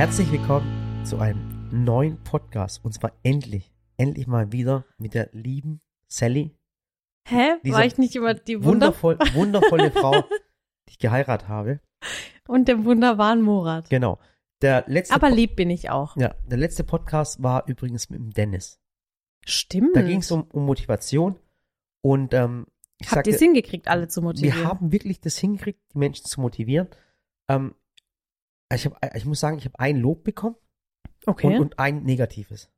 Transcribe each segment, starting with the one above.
Herzlich willkommen zu einem neuen Podcast. Und zwar endlich, endlich mal wieder mit der lieben Sally. Hä? War ich nicht immer die Wunder Wundervoll, wundervolle Frau, die ich geheiratet habe. und dem wunderbaren Murat? Genau. Der letzte, Aber Po- lieb bin ich auch. ja, der letzte Podcast war übrigens mit dem Dennis. Stimmt. Da ging es um, um Motivation. Und ähm, ich Habt ihr es hingekriegt, alle zu motivieren? wir haben wirklich das hingekriegt, die Menschen zu motivieren. Ähm, ich, hab, ich muss sagen, ich habe ein Lob bekommen okay. und, Und, und ein negatives.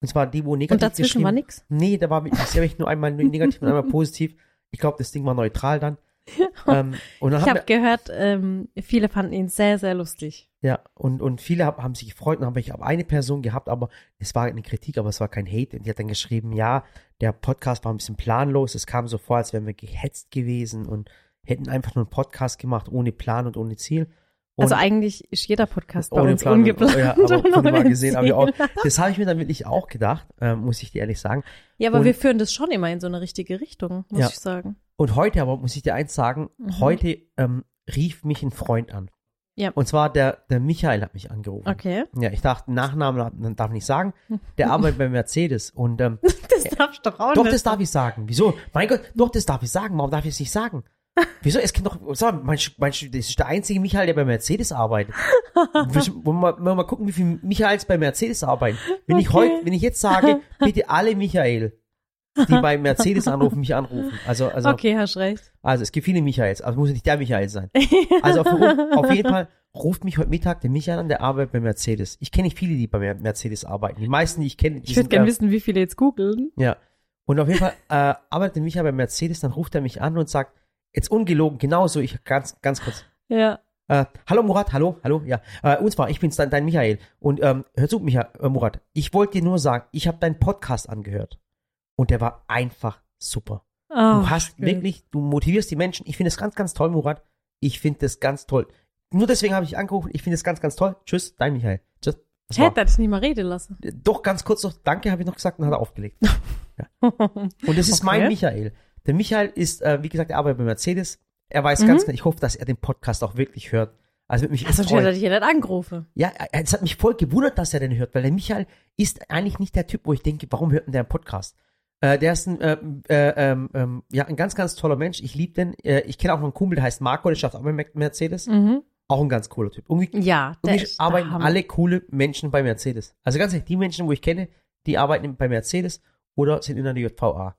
Und zwar die, wo negativ dazwischen geschrieben war nix? Nee, da war ich nur einmal negativ und einmal positiv. Ich glaube, das Ding war neutral dann. ähm, und dann Ich habe gehört, ähm, viele fanden ihn sehr, sehr lustig. ja, und, und viele hab, haben sich gefreut und habe ich habe eine Person gehabt, aber es war eine Kritik, aber es war kein Hate. Und die hat dann geschrieben, ja, der Podcast war ein bisschen planlos. Es kam so vor, als wären wir gehetzt gewesen und hätten einfach nur einen Podcast gemacht, ohne Plan und ohne Ziel. Und also eigentlich ist jeder Podcast bei uns Plan ungeplant. Ja, aber von mal gesehen ich auch. Das habe ich mir dann wirklich auch gedacht, ähm, muss ich dir ehrlich sagen. Ja, aber Und- wir führen das schon immer in so eine richtige Richtung, muss Ja. ich sagen. Und heute aber muss ich dir eins sagen, Mhm. heute ähm, rief mich ein Freund an. Ja. Und zwar der, der Michael hat mich angerufen. Okay. Ja, ich dachte, Nachnamen darf ich nicht sagen. Der arbeitet bei Mercedes. Und ähm, Das darfst du doch auch doch, nicht. das darf ich sagen. Wieso? Mein Gott, doch, das darf ich sagen. Warum darf ich es nicht sagen? Wieso? Es kann doch, sag mal, meinst du, das ist der einzige Michael, der bei Mercedes arbeitet. Wollen wir mal, mal gucken, wie viele Michaels bei Mercedes arbeiten. Wenn ich Okay. heute, wenn ich jetzt sage, bitte alle Michael, die bei Mercedes anrufen, mich anrufen. Also, also, Okay, hast recht. also es gibt viele Michaels, aber es muss nicht der Michael sein. Also auf, auf jeden Fall ruft mich heute Mittag der Michael an, der arbeitet bei Mercedes. Ich kenne nicht viele, die bei Mer- Mercedes arbeiten. Die meisten, die ich kenne, die Ich würde gerne äh, wissen, wie viele jetzt googeln. Ja. Und auf jeden Fall äh, arbeitet der Michael bei Mercedes, dann ruft er mich an und sagt, jetzt ungelogen, genauso, ich ganz, ganz kurz. Ja. Äh, hallo Murat, hallo, hallo, ja. Äh, und zwar, ich bin's dein, dein Michael. Und ähm, hör zu, Michael, äh, Murat, ich wollte dir nur sagen, ich habe deinen Podcast angehört. Und der war einfach super. Du Oh, hast gut. wirklich, du motivierst die Menschen. Ich finde es ganz, ganz toll, Murat. Ich finde das ganz toll. Nur deswegen habe ich angerufen. Ich finde es ganz, ganz toll. Tschüss, dein Michael. Tschüss. Das Hätte er dich nicht mal reden lassen. Doch, ganz kurz noch, danke, habe ich noch gesagt und hat er aufgelegt. Und das ist Okay. mein Michael. Der Michael ist, äh, wie gesagt, er arbeitet bei Mercedes. Er weiß Mhm. ganz genau, ich hoffe, dass er den Podcast auch wirklich hört. Also mich Also sonst hätte er freuen. dich ja nicht angerufen. Ja, äh, es hat mich voll gewundert, dass er den hört, weil der Michael ist eigentlich nicht der Typ, wo ich denke, warum hört denn der einen Podcast? Äh, der ist ein, äh, äh, ähm, ähm, ja, ein ganz, ganz toller Mensch. Ich liebe den. Äh, ich kenne auch noch einen Kumpel, der heißt Marco, der schafft auch bei Mer- Mercedes. Mhm. Auch ein ganz cooler Typ. Irgendwie, Ja, der irgendwie ist der arbeiten Hammer. alle coole Menschen bei Mercedes. Also ganz ehrlich, die Menschen, wo ich kenne, die arbeiten bei Mercedes oder sind in der JVA.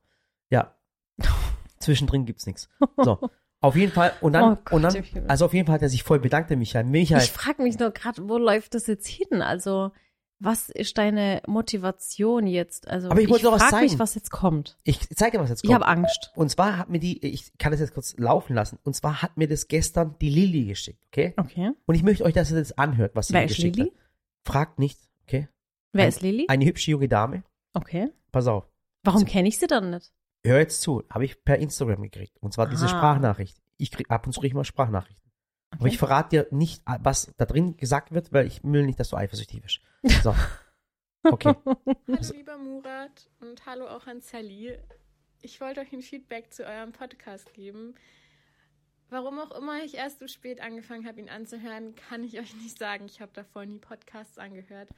Zwischendrin gibt's nichts. So. Auf jeden Fall, und dann, Oh Gott, und dann, ich also auf jeden Fall hat er sich voll bedankt, der Michael. Michael, Ich frage mich nur gerade, wo läuft das jetzt hin? Also, was ist deine Motivation jetzt? Also, Aber ich wollte doch was frag mich, was jetzt kommt. ich zeige dir, was jetzt Ich kommt. habe Angst. Und zwar hat mir die, ich kann das jetzt kurz laufen lassen, und zwar hat mir das gestern die Lilly geschickt, okay? Okay. Und ich möchte euch, dass ihr das anhört, was sie Wer mir ist geschickt Lilly? hat. Fragt nicht, okay? Wer Ein- ist Lilly? Eine hübsche junge Dame. Okay. Pass auf. Warum kenne ich sie dann nicht? Hör jetzt zu, habe ich per Instagram gekriegt. Und zwar diese Ah. Sprachnachricht. Ich krieg ab und zu krieg ich mal Sprachnachrichten. Aber Okay. ich verrate dir nicht, was da drin gesagt wird, weil ich will nicht, dass du eifersüchtig wirst. So. Okay. Hallo Also- lieber Murat und hallo auch an Sally. Ich wollte euch ein Feedback zu eurem Podcast geben. Warum auch immer ich erst so spät angefangen habe, ihn anzuhören, kann ich euch nicht sagen. Ich habe davor nie Podcasts angehört.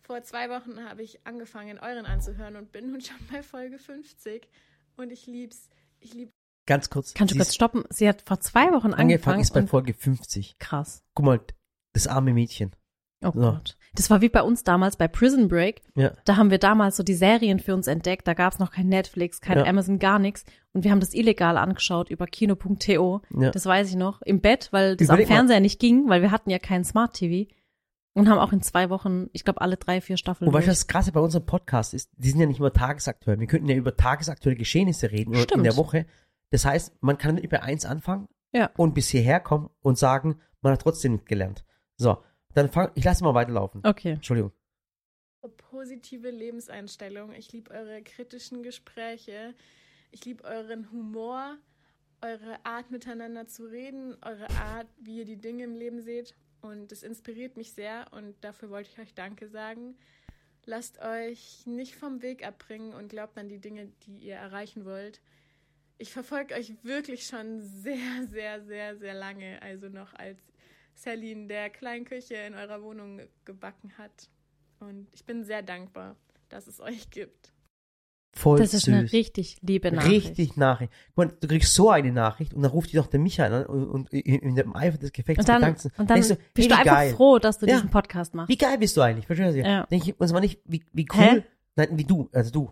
Vor zwei Wochen habe ich angefangen, euren anzuhören und bin nun schon bei Folge 50. Und ich lieb's. Ich lieb Ganz kurz. Kannst du kurz stoppen? Sie hat vor zwei Wochen angefangen, angefangen. ist bei Folge 50. krass. Guck mal, das arme Mädchen. Oh So. Gott. Das war wie bei uns damals bei Prison Break. Ja. Da haben wir damals so die Serien für uns entdeckt. Da gab es noch kein Netflix, kein Ja. Amazon, gar nichts. Und wir haben das illegal angeschaut über kino.to. Ja. Das weiß ich noch. Im Bett, weil das Überleg am mal. Fernseher nicht ging, weil wir hatten ja kein Smart TV. Und haben auch in zwei Wochen, ich glaube, alle drei, vier Staffeln. Und weißt du, durch. was krasse bei unserem Podcast ist? Die sind ja nicht immer tagesaktuell. Wir könnten ja über tagesaktuelle Geschehnisse reden oder in Stimmt. der Woche. Das heißt, man kann nicht bei eins anfangen Ja. und bis hierher kommen und sagen, man hat trotzdem nicht gelernt. So, dann fang, ich lasse mal weiterlaufen. Okay. Entschuldigung. eure positive Lebenseinstellung. Ich liebe eure kritischen Gespräche. Ich liebe euren Humor, eure Art miteinander zu reden, eure Art, wie ihr die Dinge im Leben seht. Und es inspiriert mich sehr und dafür wollte ich euch Danke sagen. Lasst euch nicht vom Weg abbringen und glaubt an die Dinge, die ihr erreichen wollt. Ich verfolge euch wirklich schon sehr, sehr, sehr, sehr lange. Also noch als in der kleinen Küche in eurer Wohnung ge- gebacken hat. Und ich bin sehr dankbar, dass es euch gibt. Voll Das ist süß. eine richtig liebe Nachricht. Richtig Nachricht. Mal, du kriegst so eine Nachricht und dann ruft dich doch der Michael an und, und in, dem Eifer des Gefechts Und dann, bedankt sich. und dann du, bist ey, du einfach geil. froh, dass du Ja. diesen Podcast machst. Wie geil bist du eigentlich? Verstehst du? Ja. Denk ich, und zwar nicht, wie, wie Hä? cool. Nein, wie du, also du.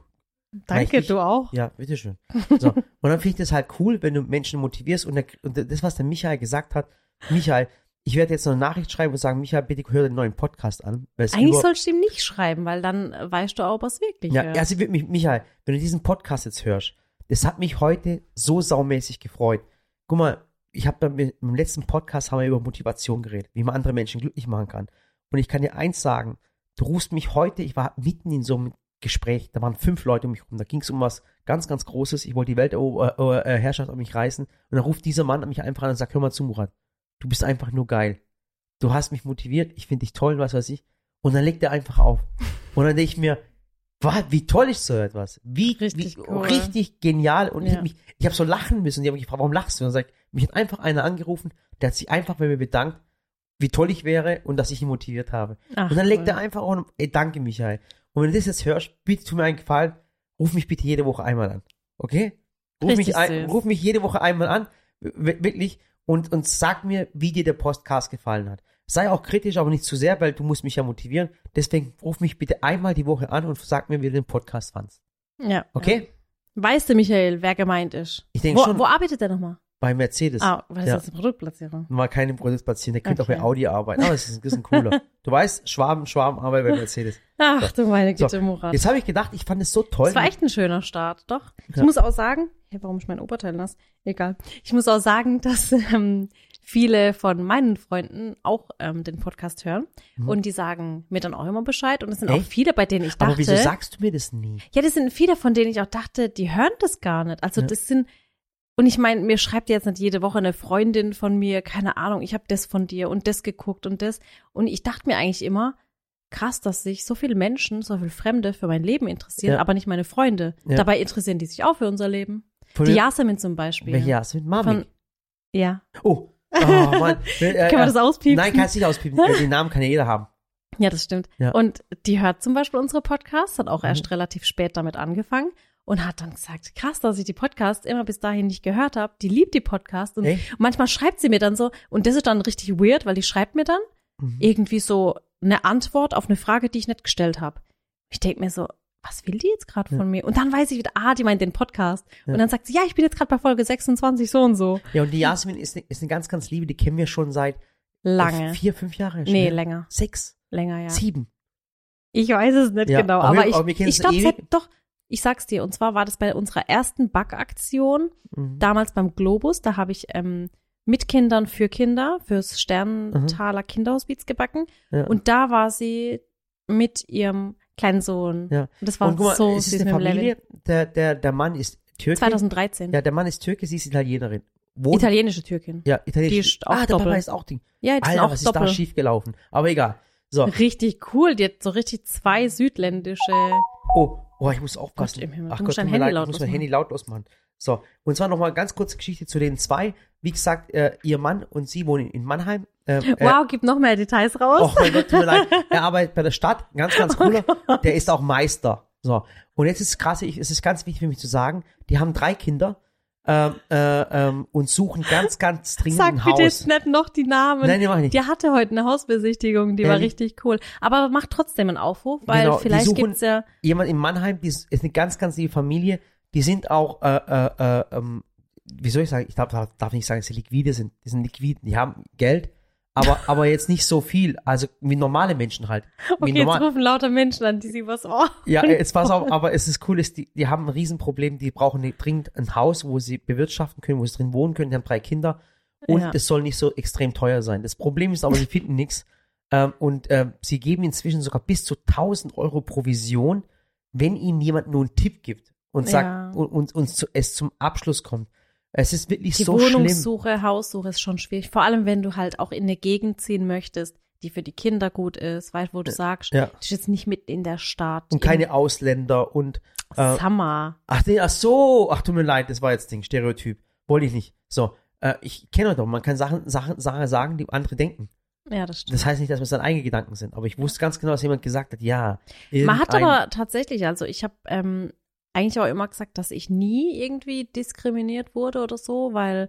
Danke, du auch. Ja, bitteschön. So. Und dann finde ich das halt cool, wenn du Menschen motivierst und, der, und das, was der Michael gesagt hat, Michael, ich werde jetzt noch eine Nachricht schreiben und sagen, Michael, bitte hör den neuen Podcast an. Eigentlich sollst du ihm nicht schreiben, weil dann äh, weißt du auch, was wirklich Ja, hört. also Michael, wenn du diesen Podcast jetzt hörst, das hat mich heute so saumäßig gefreut. Guck mal, ich habe im letzten Podcast haben wir über Motivation geredet, wie man andere Menschen glücklich machen kann. Und ich kann dir eins sagen, du rufst mich heute, ich war mitten in so einem Gespräch, da waren fünf Leute um mich rum, da ging es um was ganz, ganz Großes, ich wollte die Weltherrschaft an mich reißen und dann ruft dieser Mann mich einfach an und sagt, hör mal zu, Murat, du bist einfach nur geil. Du hast mich motiviert, ich finde dich toll, was weiß ich. Und dann legt er einfach auf. Und dann denke ich mir, was, wie toll ist so etwas? Wie Richtig wie, cool. richtig genial. Und ich Ja. hab mich, ich habe so lachen müssen. Die haben mich gefragt, warum lachst du? Und dann sagt, mich hat einfach einer angerufen, der hat sich einfach bei mir bedankt, wie toll ich wäre und dass ich ihn motiviert habe. Ach, und dann legt cool. er einfach auch, ey, danke Michael. Und wenn du das jetzt hörst, bitte tu mir einen Gefallen, ruf mich bitte jede Woche einmal an. Okay? Ruf Richtig mich, ein, ruf mich jede Woche einmal an, wirklich, und, und sag mir, wie dir der Podcast gefallen hat. Sei auch kritisch, aber nicht zu sehr, weil du musst mich ja motivieren. Deswegen ruf mich bitte einmal die Woche an und sag mir, wie du den Podcast fandst. Ja. Okay? Weißt du, Michael, wer gemeint ist? Ich denke schon wo arbeitet der nochmal? bei Mercedes. Ah, was ja. ist das eine Produktplatzierung? Mal keine Produkt platzieren, der könnte Okay. auch bei Audi arbeiten. Aber es ist ein bisschen cooler. du weißt, Schwaben, Schwaben arbeitet bei Mercedes. Ach du meine So, Güte, Murat. Jetzt habe ich gedacht, ich fand es so toll. Das war echt ein schöner Start, doch. Ich Ja. muss auch sagen, hey, warum ich mein Oberteil nass? Egal. Ich muss auch sagen, dass ähm, viele von meinen Freunden auch ähm, den Podcast hören Mhm. und die sagen mir dann auch immer Bescheid und es sind auch Echt? viele, bei denen ich dachte, aber wieso sagst du mir das nie? ja, das sind viele, von denen ich auch dachte, die hören das gar nicht. Also Ja. das sind und ich meine, mir schreibt jetzt nicht jede Woche eine Freundin von mir, keine Ahnung, ich habe das von dir und das geguckt und das und ich dachte mir eigentlich immer, krass, dass sich so viele Menschen, so viele Fremde für mein Leben interessieren, Ja. aber nicht meine Freunde. Ja. Dabei interessieren die sich auch für unser Leben. Die Yasemin zum Beispiel. Welche Jasmin? Mami. Von, ja. oh. Oh, Mann. Äh, Kann man das auspiepen? Nein, kannst nicht auspiepen. Äh, Den Namen kann ja jeder haben. Ja, das stimmt. Ja. Und die hört zum Beispiel unsere Podcasts, hat auch Mhm. erst relativ spät damit angefangen und hat dann gesagt, krass, dass ich die Podcasts immer bis dahin nicht gehört habe. Die liebt die Podcasts und Echt? manchmal schreibt sie mir dann so, und das ist dann richtig weird, weil die schreibt mir dann Mhm. irgendwie so eine Antwort auf eine Frage, die ich nicht gestellt habe. Ich denke mir so, was will die jetzt gerade Ja. von mir? Und dann weiß ich wieder, ah, die meint den Podcast. Ja. Und dann sagt sie, ja, ich bin jetzt gerade bei Folge 26 so und so. Ja, und die Jasmin ist, ne- ist eine ganz, ganz liebe, die kennen wir schon seit äh, Lange. vier, fünf Jahre. Nee, schnell. länger. Sechs, Länger, ja. sieben. Ich weiß es nicht Ja, genau, aber aber, ich, aber ich glaube, doch, ich sag's dir, und zwar war das bei unserer ersten Backaktion, Mhm. damals beim Globus, da habe ich ähm, mit Kindern für Kinder, fürs Sterntaler Kinderhospiz gebacken. Ja. Und da war sie mit ihrem kleinen Sohn. Ja. Und das war und guck mal, so es süß ist mit eine Level. Familie, der, der, der Mann ist Türke. 2013. Ja, der Mann ist Türke, sie ist Italienerin. Wohnt, Italienische Türkin. ja, Italienisch. Die ist auch ah, der. Papa ist auch Ding. Ja, die Alter, auch was ist doppelt. da schief gelaufen? Aber egal. So, Richtig cool. Die hat so richtig zwei südländische. oh, oh, ich muss aufpassen. Gott Ach du Gott, dein Handy leid, ich lautlos muss mein. Handy lautlos machen. So, und zwar nochmal ganz kurze Geschichte zu den zwei. Wie gesagt, äh, ihr Mann und sie wohnen in Mannheim. Ähm, äh, Wow, gib noch mehr Details raus. Oh mein Gott, tut mir leid. Er arbeitet bei der Stadt, ganz, ganz cooler. Der ist auch Meister. So. Und jetzt ist krass, ich, es ist ganz wichtig für mich zu sagen, die haben drei Kinder ähm, äh, ähm, und suchen ganz, ganz dringend Sag ein bitte Haus. jetzt nicht noch die Namen. Nein, die mach ich nicht. Die hatte heute eine Hausbesichtigung, die war Ehrlich? richtig cool. Aber mach trotzdem einen Aufruf, weil Genau, vielleicht gibt's ja. Jemand in Mannheim, die ist, ist eine ganz, ganz liebe Familie. Die sind auch, äh, äh, äh, ähm, wie soll ich sagen, ich darf, darf darf nicht sagen, dass sie liquide sind. Die sind liquid, die haben Geld, aber, aber jetzt nicht so viel. Also wie normale Menschen halt. Wie Okay, jetzt normal. rufen lauter Menschen an, die sie was. Oh. Ja, jetzt pass auf, aber es ist cool, ist, die, die haben ein Riesenproblem, die brauchen dringend ein Haus, wo sie bewirtschaften können, wo sie drin wohnen können, die haben drei Kinder und Ja. es soll nicht so extrem teuer sein. Das Problem ist aber, sie finden nichts ähm, und ähm, sie geben inzwischen sogar bis zu 1000 Euro Provision, wenn ihnen jemand nur einen Tipp gibt und sagt Ja. und, und, und zu, es zum Abschluss kommt. Es ist wirklich Die so schlimm. Wohnungssuche, Haussuche ist schon schwierig. Vor allem, wenn du halt auch in eine Gegend ziehen möchtest, die für die Kinder gut ist, weißt wo du sagst, Ja. das ist jetzt nicht mitten in der Stadt. Und keine Ausländer und äh, Summer. Ach, nee, ach so, ach tut mir leid, das war jetzt Ding, Stereotyp. Wollte ich nicht. So, äh, ich kenne doch, man kann Sachen, Sachen, Sachen sagen, die andere denken. Ja, das stimmt. Das heißt nicht, dass es dann eigene Gedanken sind, aber ich wusste ganz genau, dass jemand gesagt hat, ja. Man hat aber tatsächlich, also ich habe ähm, eigentlich auch immer gesagt, dass ich nie irgendwie diskriminiert wurde oder so, weil,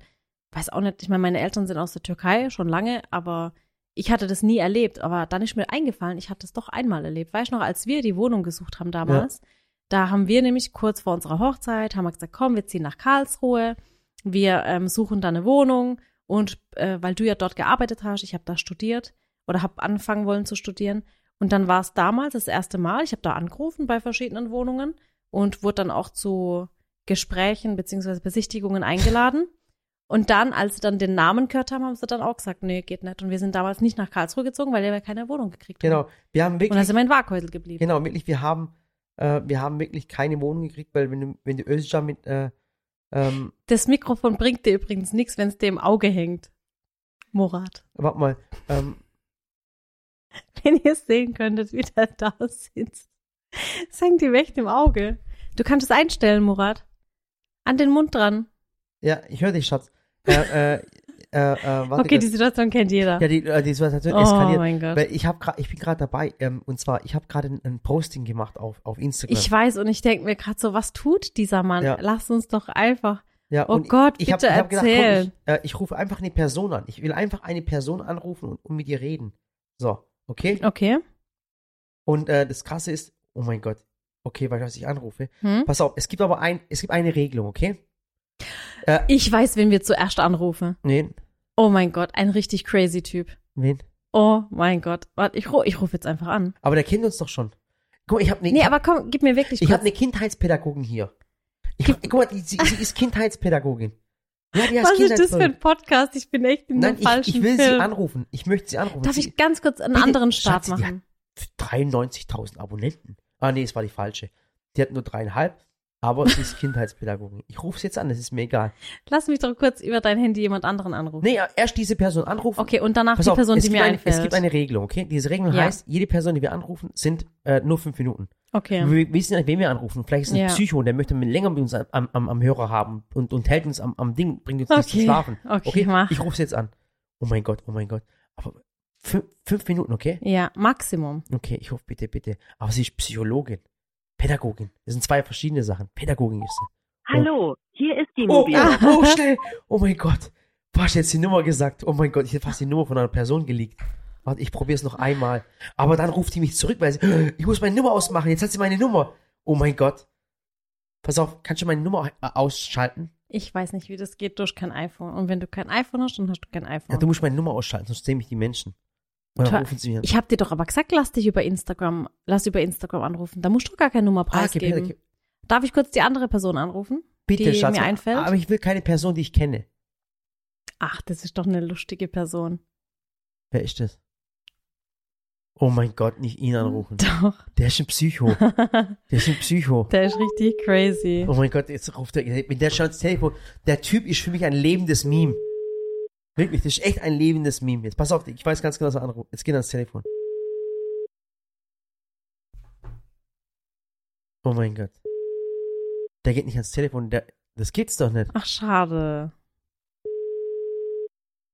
weiß auch nicht, ich meine, meine Eltern sind aus der Türkei schon lange, aber ich hatte das nie erlebt. Aber dann ist mir eingefallen, ich hatte es doch einmal erlebt. Weißt du noch, als wir die Wohnung gesucht haben damals, da haben wir nämlich kurz vor unserer Hochzeit, haben wir gesagt, komm, wir ziehen nach Karlsruhe, wir ähm, suchen da eine Wohnung. Und äh, weil du ja dort gearbeitet hast, ich habe da studiert oder habe anfangen wollen zu studieren, und dann war es damals das erste Mal, ich habe da angerufen bei verschiedenen Wohnungen und wurde dann auch zu Gesprächen beziehungsweise Besichtigungen eingeladen. Und dann, als sie dann den Namen gehört haben, haben sie dann auch gesagt, nee, geht nicht. Und wir sind damals nicht nach Karlsruhe gezogen, weil wir keine Wohnung gekriegt haben. Genau, wir haben Und dann wirklich, sind wir in Waghäusel geblieben. genau, wirklich, wir haben, äh, wir haben wirklich keine Wohnung gekriegt, weil wenn du, wenn du Özcan mit, äh, ähm, Das Mikrofon bringt dir übrigens nichts, wenn es dir im Auge hängt. Murat. warte mal, ähm, Wenn ihr es sehen könntet, wie der da sitzt. Es hängt ihm echt im Auge. Du kannst es einstellen, Murat. An den Mund dran. ja, ich höre dich, Schatz. Äh, äh, äh, äh, Okay, die Situation kennt jeder. ja, die, äh, die Situation oh eskaliert. mein Gott. Weil ich habe gerade, ich bin gerade dabei, ähm, und zwar, ich habe gerade ein, ein Posting gemacht auf, auf Instagram. Ich weiß und ich denke mir gerade so, was tut dieser Mann? Ja. Lass uns doch einfach. ja, Oh Gott, ich hab, bitte ich hab gedacht, komm, ich, äh, ich rufe einfach eine Person an. Ich will einfach eine Person anrufen und, und mit ihr reden. So, okay? Okay. Und äh, das Krasse ist, oh mein Gott, okay, weil ich ich anrufe. Hm? Pass auf, es gibt aber ein, es gibt eine Regelung, okay? Ich weiß, wen wir zuerst anrufen. Wen? Oh mein Gott, ein richtig crazy Typ. Wen? Oh mein Gott. Warte, ich, ru ich rufe jetzt einfach an. Aber der kennt uns doch schon. Guck mal, ich habe eine, Nee, aber komm, gib mir wirklich ich kurz. hab eine Kindheitspädagogin hier. Ich hab, guck mal, die, sie, sie ist Kindheitspädagogin. Ja, die was ist das für ein Podcast? Ich bin echt in Nein, dem ich, falschen ich will Film. sie anrufen. Ich möchte sie anrufen. Darf sie, ich ganz kurz einen Bitte, anderen Start Schatzi, die machen? 93.000 Abonnenten. Ah, nee, es war die falsche. Die hat nur dreieinhalb, aber sie ist Kindheitspädagogin. Ich rufe sie jetzt an, das ist mir egal. Lass mich doch kurz über dein Handy jemand anderen anrufen. Nee, erst diese Person anrufen. Okay, und danach Pass die auf, Person, es die mir eine, einfällt. Es gibt eine Regelung, okay? Diese Regelung Ja. heißt, jede Person, die wir anrufen, sind äh, nur fünf Minuten. okay. Wir wissen nicht, wen wir anrufen. Vielleicht ist es ein Ja. Psycho, der möchte länger mit uns am, am, am Hörer haben und, und hält uns am, am Ding, bringt uns nicht zum Okay. Schlafen. Okay, mach. Ich rufe sie jetzt an. Oh mein Gott, oh mein Gott. Aber fünf, fünf Minuten, okay? Ja, Maximum. Okay, ich hoffe, bitte, bitte. Aber sie ist Psychologin. Pädagogin. Das sind zwei verschiedene Sachen. Pädagogin ist sie. Hallo, hier ist die Oh, Mobil. oh, schnell. Oh mein Gott. Du hast jetzt die Nummer gesagt. Oh mein Gott, ich hätte fast die Nummer von einer Person geleakt. Warte, ich probiere es noch einmal. Aber dann ruft die mich zurück, weil sie, ich muss meine Nummer ausmachen. Jetzt hat sie meine Nummer. Oh mein Gott. Pass auf, kannst du meine Nummer äh, ausschalten? Ich weiß nicht, wie das geht durch kein iPhone. Und wenn du kein iPhone hast, dann hast du kein Ja, iPhone. du musst meine Nummer ausschalten, sonst sehen mich die Menschen. Tja, rufen sie an. ich habe dir doch aber gesagt, lass dich über Instagram, lass über Instagram anrufen. Da musst du gar keine Nummer Ah, okay, preisgeben. okay. Darf ich kurz die andere Person anrufen? Bitte, die Schatz. mir einfällt? Aber ich will keine Person, die ich kenne. Ach, das ist doch eine lustige Person. Wer ist das? Oh mein Gott, nicht ihn anrufen. Doch. Der ist ein Psycho. Der ist ein Psycho. Der ist richtig crazy. Oh mein Gott, jetzt ruft er, wenn der schaut ins Telefon, der Typ ist für mich ein lebendes Meme. Wirklich, das ist echt ein lebendes Meme. Jetzt pass auf, ich weiß ganz genau, was er anruft. Jetzt geht er ans Telefon. Oh mein Gott. Der geht nicht ans Telefon, der, das geht's doch nicht. Ach, schade.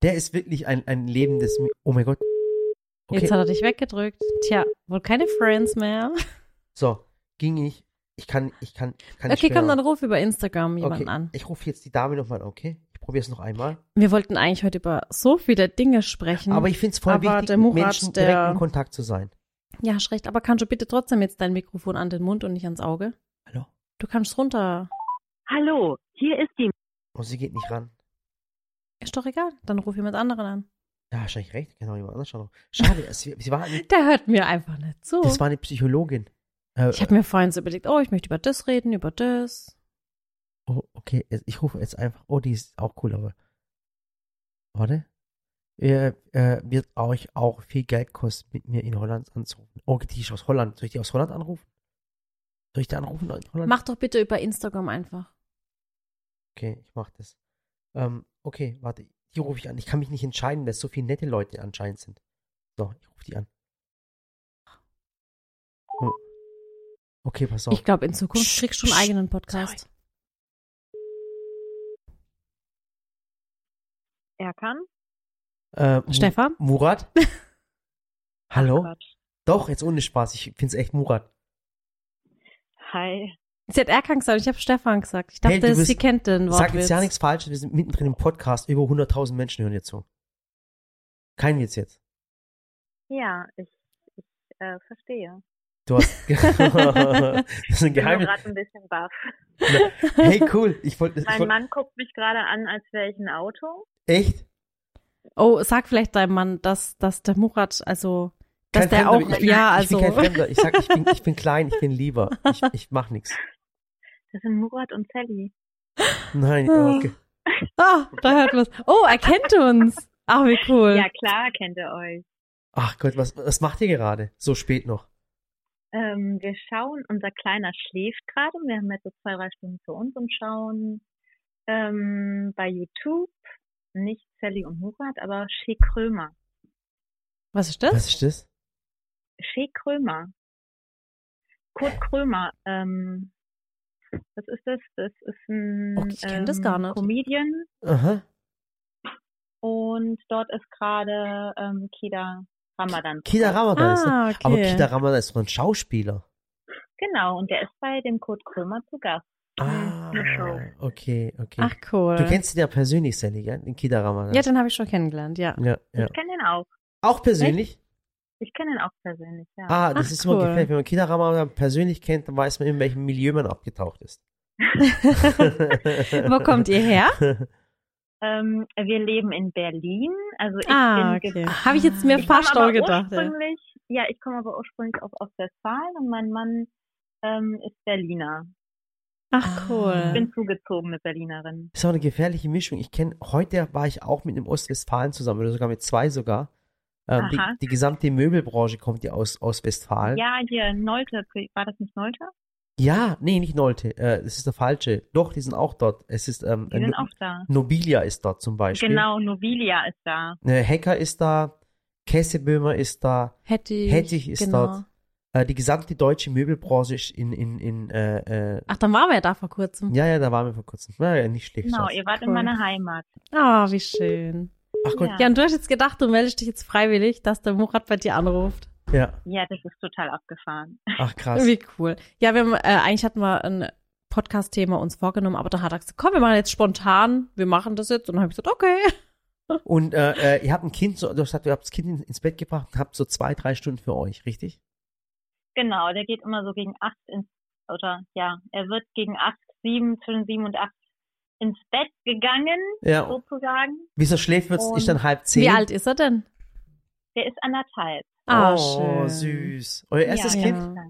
Der ist wirklich ein, ein lebendes Meme. Oh mein Gott. Okay, Jetzt hat er dich weggedrückt. Tja, wohl keine Friends mehr. so, ging ich. Ich kann, ich kann, kann Okay, komm, dann ruf über Instagram jemanden okay, an. ich rufe jetzt die Dame nochmal an, okay? Ich probiere es noch einmal. Wir wollten eigentlich heute über so viele Dinge sprechen. Aber ich finde es voll Aber wichtig, der mit Murat, Menschen der- direkt in Kontakt zu sein. ja, hast recht. Aber kannst du bitte trotzdem jetzt dein Mikrofon an den Mund und nicht ans Auge? Hallo? Du kannst runter. Hallo, hier ist die Und sie geht nicht ran. Ist doch egal. Dann ruf jemand anderen an. Ja, wahrscheinlich recht. Genau, jemand anders schon. Schade, sie, sie war eine, Der hört mir einfach nicht zu. das war eine Psychologin. Äh, ich habe mir vorhin so überlegt, oh, ich möchte über das reden, über das. Oh, okay, ich rufe jetzt einfach. Oh, die ist auch cool, aber. Warte. Äh, äh, wird euch auch viel Geld kosten, mit mir in Holland anzurufen. Oh, die ist aus Holland. Soll ich die aus Holland anrufen? Soll ich die anrufen in Holland? Mach doch bitte über Instagram einfach. Okay, ich mach das. Ähm, okay, warte. Die rufe ich an. Ich kann mich nicht entscheiden, weil es so viele nette Leute anscheinend sind. So, ich rufe die an. Hm. Okay, pass auf. Ich glaube, in Zukunft Psst, kriegst du einen psst, eigenen Podcast. Erkan. Äh, Mu- Stefan? Murat? Hallo? Quatsch. Doch, jetzt ohne Spaß. Ich find's echt Murat. Hi. Sie hat Erkan gesagt, ich habe Stefan gesagt. Ich dachte, Hey, du bist- sie kennt den Sag Wortwitz. jetzt ja nichts Falsches. Wir sind mittendrin im Podcast. Über 100.000 Menschen hören jetzt zu. Kein Witz jetzt. Ja, ich, ich äh, verstehe. Du hast. das ist ein Ich bin Geheimnis. gerade ein bisschen baff. Hey, cool. Ich wollte. ich Mein wollt, Mann guckt mich gerade an, als wäre ich ein Auto. echt? Oh, sag vielleicht deinem Mann, dass, dass der Murat, also, dass Kein der Fremder, auch, ich, bin- ja, ich bin also, kein Fremder. Ich sag, ich bin, ich bin klein, ich bin lieber. Ich, ich mach nichts. Das sind Murat und Sally. Nein, okay. ah, da hört was. Oh, er kennt uns. Ach, wie cool. Ja, klar, kennt ihr euch. Ach Gott, was, was macht ihr gerade? So spät noch. Ähm, wir schauen, unser Kleiner schläft gerade. Wir haben jetzt so zwei, drei Stunden für uns und schauen ähm, bei YouTube nicht Sally und Murat, aber Shea Krömer. Was ist das? Was ist das? Shea Krömer. Kurt Krömer. Ähm, was ist das? Das ist ein Oh, ich kenn das ähm, gar nicht. Comedian Aha. und dort ist gerade ähm, Kida Ramadan. Kida. Ramadan ist das. ah, okay. Aber Kida Ramadan ist doch ein Schauspieler. Genau, und der ist bei dem Kurt Krömer zu Gast. Ah, Show. okay, okay. Ach, cool. Du kennst ihn ja persönlich, Sally, gell? Den Kida Ramadan. ja, den habe ich schon kennengelernt, ja. ja, ja. Ich kenne ihn auch. Auch persönlich? Ich kenne ihn auch persönlich, ja. Ah, das Ach, ist immer cool. gefährlich. Wenn man Kida Ramadan persönlich kennt, dann weiß man, in welchem Milieu man abgetaucht ist. Wo kommt ihr her? Ähm, wir leben in Berlin. Also ich Ah, bin okay. Habe ich jetzt mir ich komme fast aber auch gedacht. Ja. ursprünglich, ja, ich komme aber ursprünglich aus Ostwestfalen und mein Mann ähm, ist Berliner. Ach, Ich cool. bin zugezogene Berlinerin. ist auch eine gefährliche Mischung. Ich kenne, heute war ich auch mit einem Ostwestfalen zusammen, oder sogar mit zwei sogar. Ähm, die, die gesamte Möbelbranche kommt ja aus, aus Westfalen. Ja, hier Nolte, war das nicht Nolte? Ja, nee, nicht Nolte. Äh, das ist der falsche. Doch, die sind auch dort. Es ist ähm, Die sind No- auch da. Nobilia ist dort zum Beispiel. Genau, Novilia ist da. Äh, Hacker ist da. Kesseböhmer ist da. Hettich. Hettich ist genau. dort. Äh, die gesamte deutsche Möbelbranche ist in, in, in, äh, äh, Ach, dann waren wir ja da vor kurzem. ja, ja, da waren wir vor kurzem. Ja, ja, nicht schlecht. Genau, ihr wart Cool. in meiner Heimat. Ah, wie schön. Ach Gott, Ja. Ja, und du hast jetzt gedacht, du meldest dich jetzt freiwillig, dass der Murat bei dir anruft. Ja. Ja, das ist total abgefahren. Ach krass. Wie cool. Ja, wir haben, äh, eigentlich hatten wir ein Podcast-Thema uns vorgenommen, aber da hat er gesagt, komm, wir machen jetzt spontan, wir machen das jetzt. Und dann habe ich gesagt, okay. Und äh, äh, ihr habt ein Kind, so, du hast gesagt, ihr habt das Kind in- ins Bett gebracht und habt so zwei, drei Stunden für euch, richtig? Genau, der geht immer so gegen acht ins, oder ja, er wird gegen acht, sieben, zwischen sieben und acht ins Bett gegangen, Ja. sozusagen. Er schläft, wird's, Und- ist dann halb zehn. Wie alt ist er denn? Der ist anderthalb. Ah, oh, schön. süß. Euer erstes ja, Kind? Ja.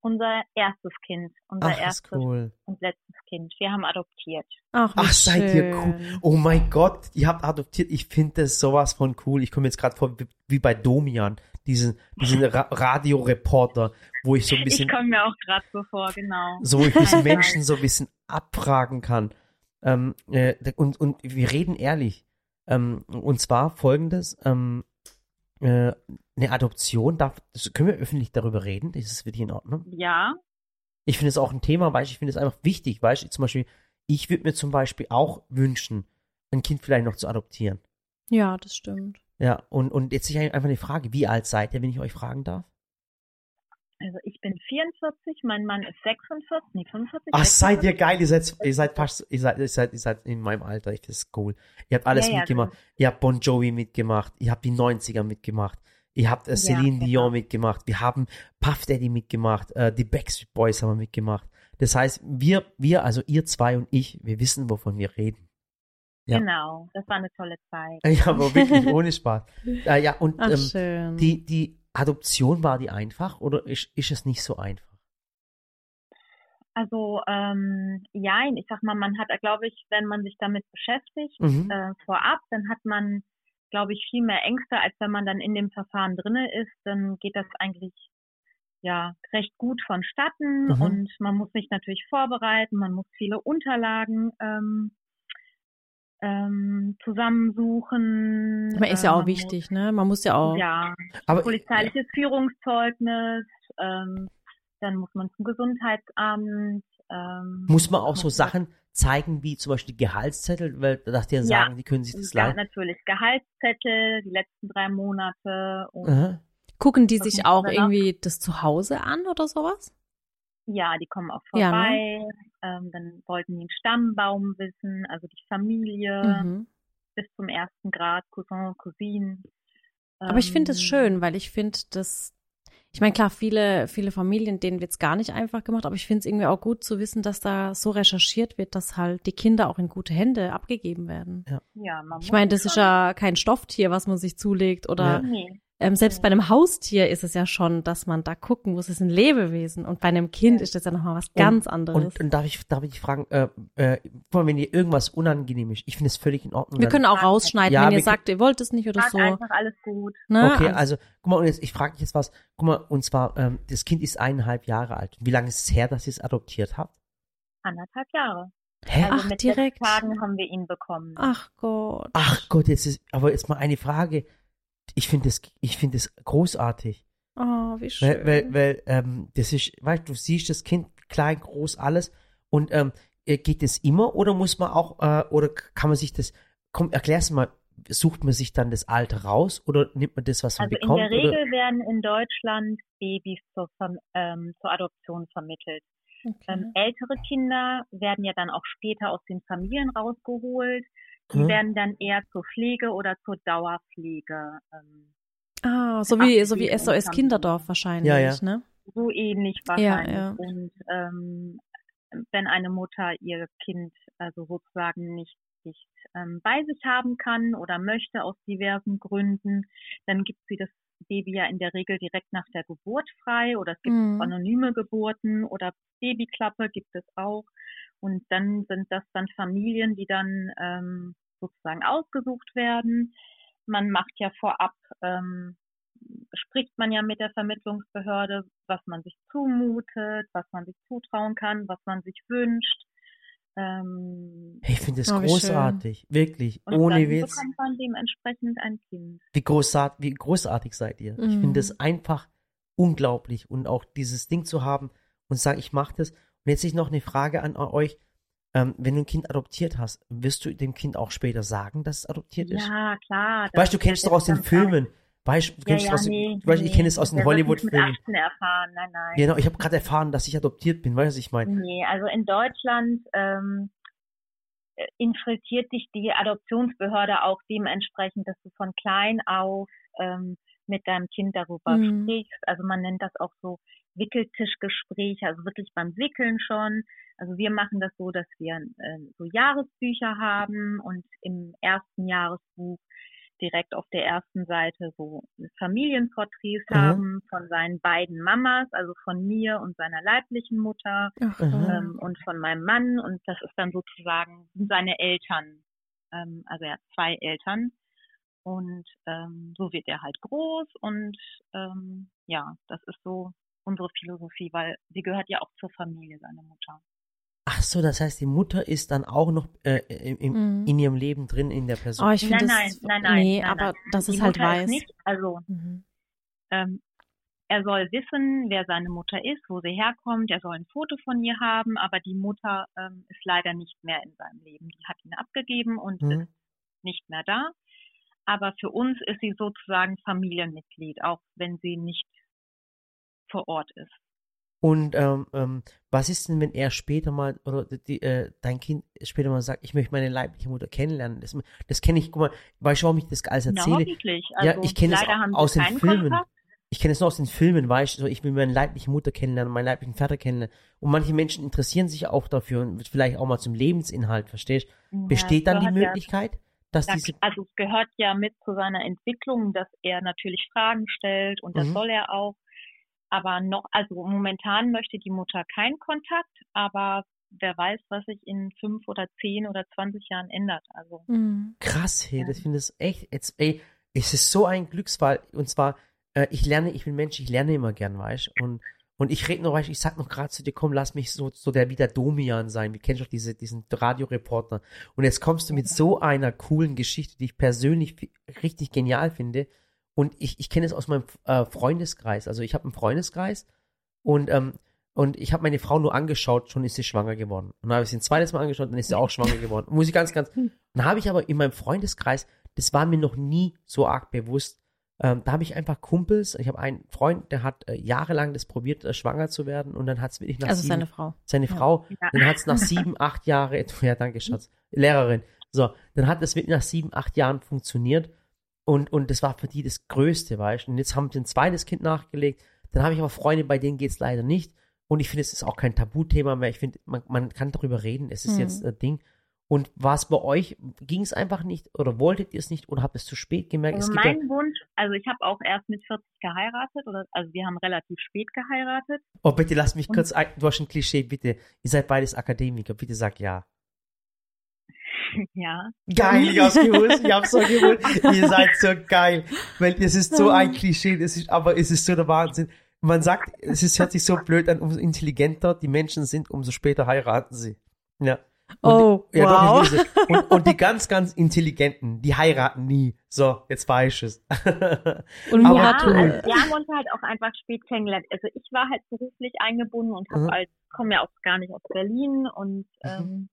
Unser erstes Kind. Unser Ach, erstes cool. und letztes Kind. Wir haben adoptiert. Ach, wie Ach, seid ihr cool. Oh mein Gott, ihr habt adoptiert. Ich finde das sowas von cool. Ich komme jetzt gerade vor wie, bei Domian, diesen, diesen Ra Radioreporter, wo ich so ein Ich bisschen, komme mir auch gerade so vor, genau. so wo ich diesen Menschen so ein bisschen abfragen kann. Ähm, äh, und, und wir reden ehrlich. Ähm, und zwar folgendes, ähm, äh, eine Adoption, darf, das, können wir öffentlich darüber reden? Ist es für dich in Ordnung? Ja, Ich finde es auch ein Thema, weil ich, ich finde es einfach wichtig, weißt du, zum Beispiel, ich würde mir zum Beispiel auch wünschen, ein Kind vielleicht noch zu adoptieren. Ja, das stimmt. Ja, und, und jetzt ist einfach eine Frage, wie alt seid ihr, wenn ich euch fragen darf? also ich bin 44, mein Mann ist 46, nee 45. Ach, seid ihr 46. geil, ihr seid, ihr seid fast, ihr seid, ihr seid, ihr seid in meinem Alter, ich finde es cool. Ihr habt alles Ja, ja, mitgemacht. Ihr habt Bon Jovi mitgemacht, ihr habt die 90er mitgemacht, ihr habt äh, Celine genau. Dion mitgemacht, wir haben Puff Daddy mitgemacht, äh, die Backstreet Boys haben wir mitgemacht. Das heißt, wir, wir, also ihr zwei und ich, wir wissen, wovon wir reden. Ja. Genau, das war eine tolle Zeit. Ja, aber wirklich ohne Spaß. Äh, ja, und Ach, ähm, die, die Adoption, war die einfach oder ist, ist es nicht so einfach? Also, ähm, ja, ich sag mal, man hat, glaube ich, wenn man sich damit beschäftigt, Mhm. äh, vorab, dann hat man, glaube ich, viel mehr Ängste, als wenn man dann in dem Verfahren drinne ist. Dann geht das eigentlich ja recht gut vonstatten Mhm. und man muss sich natürlich vorbereiten, man muss viele Unterlagen ähm, ähm, zusammensuchen. Aber ist äh, ja auch man wichtig, ne? Man muss ja auch. Muss, ja, Aber polizeiliches Führungszeugnis, ähm, dann muss man zum Gesundheitsamt, ähm, Muss man auch so Sachen zeigen, wie zum Beispiel Gehaltszettel, weil dass die dann Ja. sagen, die können sich das ja, leisten. natürlich Gehaltszettel, die letzten drei Monate und Aha. Gucken die sich auch irgendwie das Zuhause an oder sowas? ja, die kommen auch Ja, vorbei. ähm, dann wollten die einen Stammbaum wissen, also die Familie Mhm. bis zum ersten Grad, Cousin, Cousinen. Aber ich finde es Ähm, schön, weil ich finde, dass ich meine, klar, viele, viele Familien, denen wird's gar nicht einfach gemacht, aber ich finde es irgendwie auch gut zu wissen, dass da so recherchiert wird, dass halt die Kinder auch in gute Hände abgegeben werden. Ja, man Ich meine, das ist ja kein Stofftier, was man sich zulegt oder Ja. Nee, ähm, selbst bei einem Haustier ist es ja schon, dass man da gucken muss, es ist ein Lebewesen und bei einem Kind Ja. ist das ja nochmal was ganz anderes. Und, und darf ich, darf ich fragen, äh, äh, guck mal, wenn dir irgendwas unangenehm ist, ich finde es völlig in Ordnung. wir dann- können auch Ja, rausschneiden, wir wenn ihr sagt, ihr wollt es nicht oder so. einfach alles gut. Ne? Okay, also, guck mal, und jetzt, ich frage dich jetzt was. Guck mal, und zwar, ähm, das Kind ist eineinhalb Jahre alt. Wie lange ist es her, dass ihr es adoptiert habt? Anderthalb Jahre. Hä? Also Ach, mit direkt. Tagen haben wir ihn bekommen. Ach Gott. Ach Gott, jetzt ist, aber jetzt mal eine Frage. Ich finde das, ich finde das großartig. Oh, wie schön. Weil, weil, weil, ähm, das ist, weißt du, du siehst das Kind klein, groß, alles. Und, ähm, äh, geht das immer oder muss man auch, äh, oder kann man sich das, komm, erklär's mal, sucht man sich dann das Alter raus oder nimmt man das, was man Also in bekommt? der Regel oder? werden in Deutschland Babys zur, ähm, zur Adoption vermittelt. Okay. Ähm, ältere Kinder werden ja dann auch später aus den Familien rausgeholt. Die Hm? werden dann eher zur Pflege oder zur Dauerpflege. Ähm, ah, so wie, so wie SOS Kinderdorf wahrscheinlich, Ja, ja. ne? so ähnlich Ja, wahrscheinlich. ja. Und ähm, wenn eine Mutter ihr Kind also sozusagen nicht, nicht ähm, bei sich haben kann oder möchte aus diversen Gründen, dann gibt sie das Baby ja in der Regel direkt nach der Geburt frei oder es gibt Mhm. anonyme Geburten oder Babyklappe gibt es auch. Und dann sind das dann Familien, die dann ähm, sozusagen ausgesucht werden. Man macht ja vorab, ähm, spricht man ja mit der Vermittlungsbehörde, was man sich zumutet, was man sich zutrauen kann, was man sich wünscht. Ähm, ich finde das Oh, großartig. Wirklich. und Ohne dann Witz. bekommt man dementsprechend ein Kind. Wie, großart, wie großartig seid ihr. Ich Mhm. finde das einfach unglaublich. Und auch dieses Ding zu haben und sagen, ich mache das. Und jetzt ich noch eine Frage an euch. Ähm, wenn du ein Kind adoptiert hast, wirst du dem Kind auch später sagen, dass es adoptiert ist? Ja, klar. weißt du, kennst doch aus den Filmen. Weißt du, Ja, kennst ja, aus, nee, weißt, ich kenne es aus den Hollywood-Filmen. Mit 18 erfahren, nein, nein. Genau, ich habe gerade erfahren, dass ich adoptiert bin, weißt du, was ich meine? Nee, also in Deutschland ähm, äh, infiltriert dich die Adoptionsbehörde auch dementsprechend, dass du von klein auf ähm, mit deinem Kind darüber Mhm. sprichst. Also man nennt das auch so Wickeltischgespräche, also wirklich beim Wickeln schon. Also wir machen das so, dass wir äh, so Jahresbücher haben und im ersten Jahresbuch direkt auf der ersten Seite so Familienporträts Mhm. haben von seinen beiden Mamas, also von mir und seiner leiblichen Mutter Ach, Mhm. Ähm, und von meinem Mann und das ist dann sozusagen seine Eltern. Ähm, also er hat zwei Eltern und ähm, so wird er halt groß und ähm, ja, das ist so unsere Philosophie, weil sie gehört ja auch zur Familie, seine Mutter. Ach so, das heißt, die Mutter ist dann auch noch äh, im, im, Mhm. in ihrem Leben drin, in der Person. Oh, ich Nein, das. nein, nein, nein, Nee, nein, aber nein. dass Die es halt Mutter ist weiß. Nicht, also Mhm. ähm, er soll wissen, wer seine Mutter ist, wo sie herkommt. Er soll ein Foto von ihr haben, aber die Mutter ähm, ist leider nicht mehr in seinem Leben. Die hat ihn abgegeben und Mhm. ist nicht mehr da. Aber für uns ist sie sozusagen Familienmitglied, auch wenn sie nicht vor Ort ist. Und ähm, ähm, was ist denn, wenn er später mal, oder die, äh, dein Kind später mal sagt, ich möchte meine leibliche Mutter kennenlernen? Das, das kenne ich, guck mal, weißt du, warum ich das alles Na, erzähle? hoffentlich. Also, ja, ich kenne es aus den Filmen. Kontakt. Ich kenne es nur aus den Filmen, weißt du, so, ich will meine leibliche Mutter kennenlernen, meinen leiblichen Vater kennenlernen. Und manche Menschen interessieren sich auch dafür und vielleicht auch mal zum Lebensinhalt, verstehst du? Ja, Besteht dann die gehört ja- Möglichkeit, dass diese. also es gehört ja mit zu seiner Entwicklung, dass er natürlich Fragen stellt und das Mhm. soll er auch. Aber noch, also momentan möchte die Mutter keinen Kontakt, aber wer weiß, was sich in fünf oder zehn oder zwanzig Jahren ändert. Also Mhm. Krass, hey, Ja. das finde ich echt, jetzt, ey, es ist so ein Glücksfall. Und zwar, äh, ich lerne, ich bin Mensch, ich lerne immer gern, weißt du? Und, und ich rede noch, weißt ich sag noch gerade zu dir, komm, lass mich so, so der wie der Domian sein. Wie kennst du diese, diesen Radioreporter? Und jetzt kommst du mit so einer coolen Geschichte, die ich persönlich richtig genial finde. Und ich, ich kenne es aus meinem äh, Freundeskreis. Also ich habe einen Freundeskreis und ähm, Und ich habe meine Frau nur angeschaut, schon ist sie schwanger geworden. Und dann habe ich sie ein zweites Mal angeschaut, dann ist sie auch schwanger geworden. Muss ich ganz, ganz. Dann habe ich aber in meinem Freundeskreis, das war mir noch nie so arg bewusst. Ähm, da habe ich einfach Kumpels. Ich habe einen Freund, der hat äh, jahrelang das probiert, äh, schwanger zu werden. Und dann hat es wirklich nach Also sieben, seine Frau. seine Ja. Frau, Ja. dann hat es nach sieben, acht Jahre, ja, danke, Schatz, Lehrerin. So, dann hat es wirklich nach sieben, acht Jahren funktioniert. Und, und das war für die das Größte, weißt du. Und jetzt haben sie ein zweites Kind nachgelegt. Dann habe ich aber Freunde, bei denen geht es leider nicht. Und ich finde, es ist auch kein Tabuthema mehr. Ich finde, man, man kann darüber reden. Es ist Mhm. jetzt ein Ding. Und war es bei euch, ging es einfach nicht oder wolltet ihr es nicht oder habt ihr es zu spät gemerkt? Also es gibt ja, mein Wunsch, also ich habe auch erst mit 40 geheiratet, oder also wir haben relativ spät geheiratet. oh, bitte lass mich Und- kurz, ein, du hast ein Klischee, bitte. Ihr seid beides Akademiker, bitte sag ja. ja. Geil, ich hab's gewusst, ich hab's so gewusst. Ihr seid so geil. Weil es ist so ein Klischee, das ist, aber es ist so der Wahnsinn. Man sagt, es ist, hört sich so blöd an, umso intelligenter die Menschen sind, umso später heiraten sie. Ja. Und Oh, ja, wow. Doch, und, und die ganz, ganz Intelligenten, die heiraten nie. So, jetzt weiß ich es. Und Aber cool. also wir haben uns halt auch einfach spät kennengelernt. Also ich war halt beruflich eingebunden und habe Mhm. halt, komme ja auch gar nicht aus Berlin und ähm,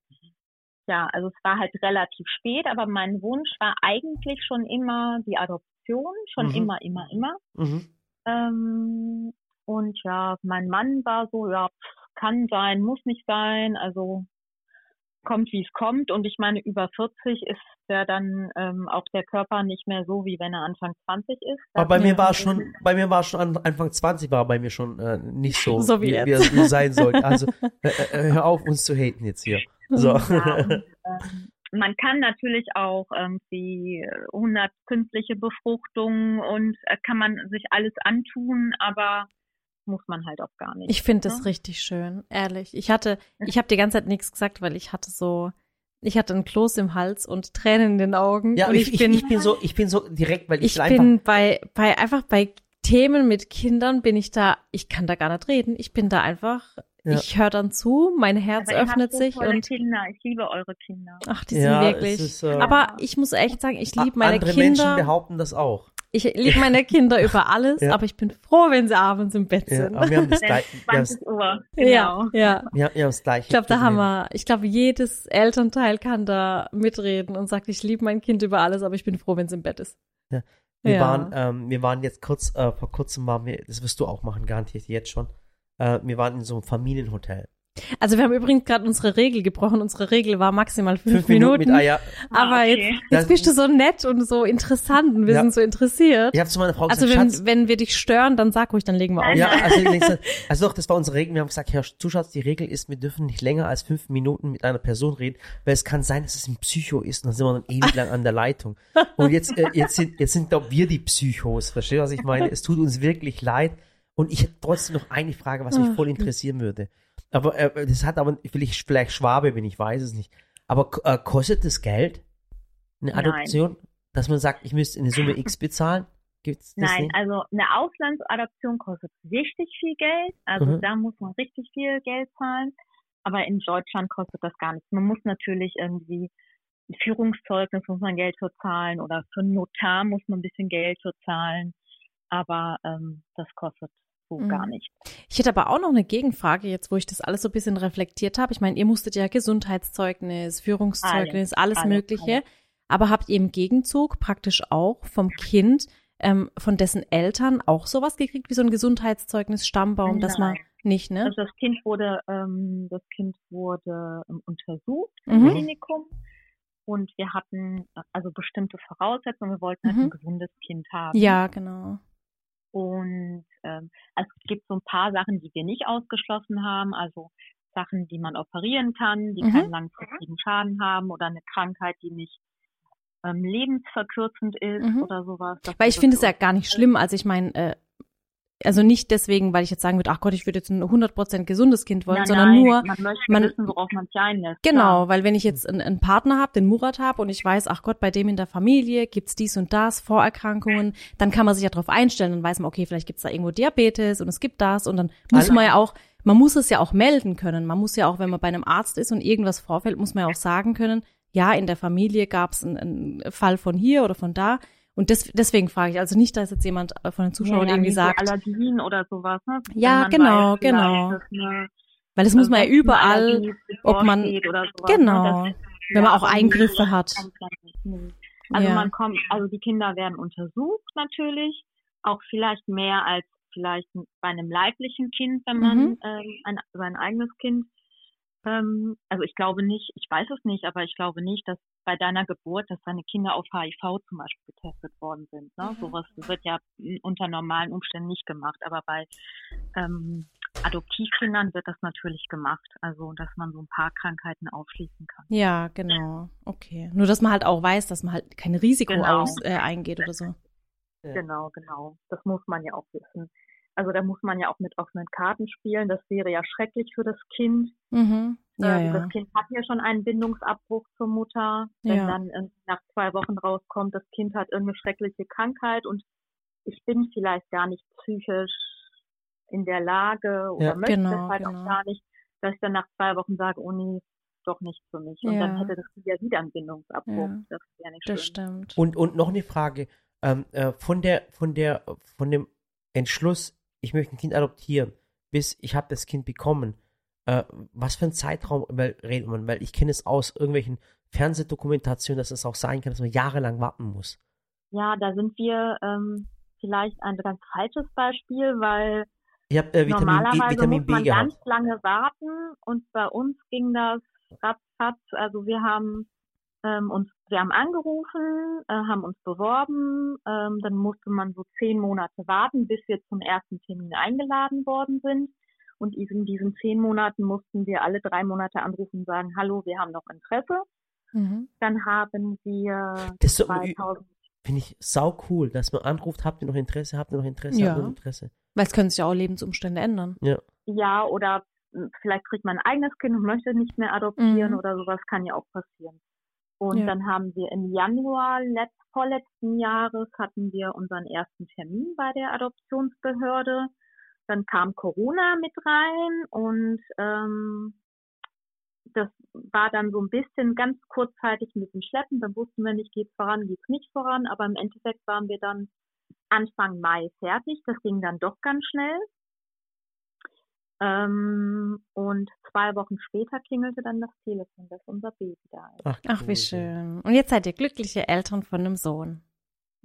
ja, also es war halt relativ spät, aber mein Wunsch war eigentlich schon immer die Adoption, schon Mhm. immer, immer, immer. mhm. Ähm, und ja, mein Mann war so, ja, kann sein, muss nicht sein, also kommt wie es kommt. Und ich meine, über 40 ist ja dann ähm, auch der Körper nicht mehr so, wie wenn er Anfang 20 ist. Aber bei mir war es schon, bei mir war schon an Anfang 20 war bei mir schon äh, nicht so, So wie wie, wie es sein sollte. Also äh, äh, hör auf, uns zu haten jetzt hier. So. Ja, und, ähm, man kann natürlich auch irgendwie 100 künstliche Befruchtungen und äh, kann man sich alles antun, aber muss man halt auch gar nicht. Ich finde das ne? richtig schön, ehrlich. Ich hatte, ich habe die ganze Zeit nichts gesagt, weil ich hatte so, ich hatte einen Kloß im Hals und Tränen in den Augen. Ja, und ich, ich, bin, ich bin so, ich bin so direkt, weil ich, ich bin bei, bei einfach bei Themen mit Kindern bin ich da, ich kann da gar nicht reden. Ich bin da einfach, Ja. ich höre dann zu, mein Herz Aber öffnet so sich und Kinder. Ich liebe eure Kinder. ach, die Ja, sind wirklich. ist, äh, Aber ich muss echt sagen, ich liebe meine andere Menschen Kinder. behaupten das auch. Ich liebe meine Kinder über alles, Ja. aber ich bin froh, wenn sie abends im Bett Ja, sind. aber wir haben das gleiche, wir haben, 20 Uhr. ja, Genau. ja. wir haben, wir haben das gleiche. Ich glaube, da haben wir, ich glaube, jedes Elternteil kann da mitreden und sagt, ich liebe mein Kind über alles, aber ich bin froh, wenn es im Bett ist. Wir Ja. waren, ähm, wir waren jetzt kurz, äh, vor kurzem waren wir, das wirst du auch machen, garantiert jetzt schon. Äh, wir waren in so einem Familienhotel. Also wir haben übrigens gerade unsere Regel gebrochen. Unsere Regel war maximal fünf, Fünf Minuten, mit Eier. Aber Ah, okay. jetzt, Das- jetzt bist du so nett und so interessant und wir Ja. sind so interessiert. Ich habe zu meiner Frau also gesagt, wenn, Schatz, wenn wir dich stören, dann sag ruhig, dann legen wir auf. Ja, also, nächste- also doch, das war unsere Regel. Wir haben gesagt, Herr Zuschauer, die Regel ist, wir dürfen nicht länger als fünf Minuten mit einer Person reden, weil es kann sein, dass es ein Psycho ist und dann sind wir dann ewig lang an der Leitung. Und jetzt, äh, jetzt sind, jetzt sind doch wir die Psychos. Verstehst du, was ich meine? Es tut uns wirklich leid. Und ich hätte trotzdem noch eine Frage, was mich Ach, voll interessieren würde. Aber äh, das hat aber, vielleicht, vielleicht Schwabe bin, ich weiß es nicht. Aber äh, kostet das Geld? Eine Nein. Adoption? Dass man sagt, ich müsste eine Summe X bezahlen? Gibt's das Nein, nicht? also eine Auslandsadoption kostet richtig viel Geld. Also Mhm. da muss man richtig viel Geld zahlen. Aber in Deutschland kostet das gar nichts. Man muss natürlich irgendwie ein Führungszeugnis muss man Geld für zahlen oder für einen Notar muss man ein bisschen Geld für zahlen. Aber ähm, das kostet so Mhm. gar nicht. Ich hätte aber auch noch eine Gegenfrage, jetzt wo ich das alles so ein bisschen reflektiert habe. Ich meine, ihr musstet ja Gesundheitszeugnis, Führungszeugnis, alles, alles, Mögliche. alles. Aber habt ihr im Gegenzug praktisch auch vom Kind, ähm, von dessen Eltern auch sowas gekriegt, wie so ein Gesundheitszeugnis, Stammbaum, dass man Nein. nicht, ne? Also das Kind wurde, ähm, das Kind wurde ähm, untersucht Mhm. im Klinikum und wir hatten äh, also bestimmte Voraussetzungen. Wir wollten halt Mhm. ein gesundes Kind haben. Ja, genau. Und ähm, also es gibt so ein paar Sachen, die wir nicht ausgeschlossen haben. Also Sachen, die man operieren kann, die Mhm. keinen langfristigen Schaden haben oder eine Krankheit, die nicht ähm, lebensverkürzend ist Mhm. oder sowas. Weil ich finde es ja gar nicht schlimm. Also ich meine, äh, also nicht deswegen, weil ich jetzt sagen würde, ach Gott, ich würde jetzt ein 100% gesundes Kind wollen, Nein, sondern nein, nur, man möchte man- wissen, worauf man sich einlässt. Genau, Klar. weil wenn ich jetzt einen, einen Partner habe, den Murat habe und ich weiß, ach Gott, bei dem in der Familie gibt's dies und das, Vorerkrankungen, dann kann man sich ja darauf einstellen, dann weiß man, okay, vielleicht gibt's da irgendwo Diabetes und es gibt das und dann muss Alle- man ja auch, man muss es ja auch melden können. Man muss ja auch, wenn man bei einem Arzt ist und irgendwas vorfällt, muss man ja auch sagen können, ja, in der Familie gab's einen, einen Fall von hier oder von da Und des, deswegen frage ich, also nicht, dass jetzt jemand von den Zuschauern ja, irgendwie sagt, Allergien oder sowas, ne? Ja, genau, weiß, genau. eine- weil das muss man ja überall, ob man- sowas, ne? genau, Das- wenn man auch Eingriffe hat. Also Ja. man kommt, also die Kinder werden untersucht natürlich, auch vielleicht mehr als vielleicht bei einem leiblichen Kind, wenn man Mhm. ähm, ein, sein eigenes Kind. Ähm, also ich glaube nicht, ich weiß es nicht, aber ich glaube nicht, dass bei deiner Geburt, dass deine Kinder auf HIV zum Beispiel getestet worden sind. Ne? Mhm. Sowas wird ja unter normalen Umständen nicht gemacht, aber bei ähm, Adoptivkindern wird das natürlich gemacht. Also dass man so ein paar Krankheiten ausschließen kann. Ja, genau. Okay. Nur, dass man halt auch weiß, dass man halt kein Risiko Genau. aus, äh, eingeht oder so. Genau, genau. Das muss man ja auch wissen. Also da muss man ja auch mit offenen Karten spielen. Das wäre ja schrecklich für das Kind. Mhm. Ja, Ähm, ja. Das Kind hat ja schon einen Bindungsabbruch zur Mutter. Wenn Ja. dann nach zwei Wochen rauskommt, das Kind hat irgendeine schreckliche Krankheit und ich bin vielleicht gar nicht psychisch in der Lage oder Ja. möchte Genau, es halt genau. auch gar nicht, dass ich dann nach zwei Wochen sage, oh nee, doch nicht für mich. Und dann hätte das Kind ja wieder einen Bindungsabbruch. Ja. Das wäre nicht Das schön. stimmt. Und, und noch eine Frage. Ähm, äh, von der, von der, von dem Entschluss, ich möchte ein Kind adoptieren, bis ich habe das Kind bekommen, äh, was für ein Zeitraum weil, redet man? Weil ich kenne es aus irgendwelchen Fernsehdokumentationen, dass es auch sein kann, dass man jahrelang warten muss. Ja, da sind wir ähm, vielleicht ein ganz falsches Beispiel, weil Ich habe äh, Vitamin, normalerweise Vitamin muss B man gehabt. ganz lange warten und bei uns ging das ratzfatz. Also wir haben ähm, uns, wir haben angerufen, äh, haben uns beworben, ähm, dann musste man so zehn Monate warten, bis wir zum ersten Termin eingeladen worden sind. Und in diesen zehn Monaten mussten wir alle drei Monate anrufen und sagen, hallo, wir haben noch Interesse. Mhm. Dann haben wir Das ist so- 2000 Finde ich sau cool, dass man anruft, habt ihr noch Interesse, habt ihr noch Interesse, Ja. habt ihr noch Interesse. Weil es können sich ja auch Lebensumstände ändern. ja, oder mh, vielleicht kriegt man ein eigenes Kind und möchte nicht mehr adoptieren Mhm. oder sowas kann ja auch passieren. Und Ja. dann haben wir im Januar letzt, vorletzten Jahres hatten wir unseren ersten Termin bei der Adoptionsbehörde. Dann kam Corona mit rein und ähm, das war dann so ein bisschen ganz kurzzeitig ein bisschen schleppend. Dann wussten wir nicht, geht's voran, geht's nicht voran. Aber im Endeffekt waren wir dann Anfang Mai fertig. Das ging dann doch ganz schnell. Ähm, und zwei Wochen später klingelte dann das Telefon, dass unser Baby da ist. Ach, Ach, wie schön. Und jetzt seid ihr glückliche Eltern von einem Sohn.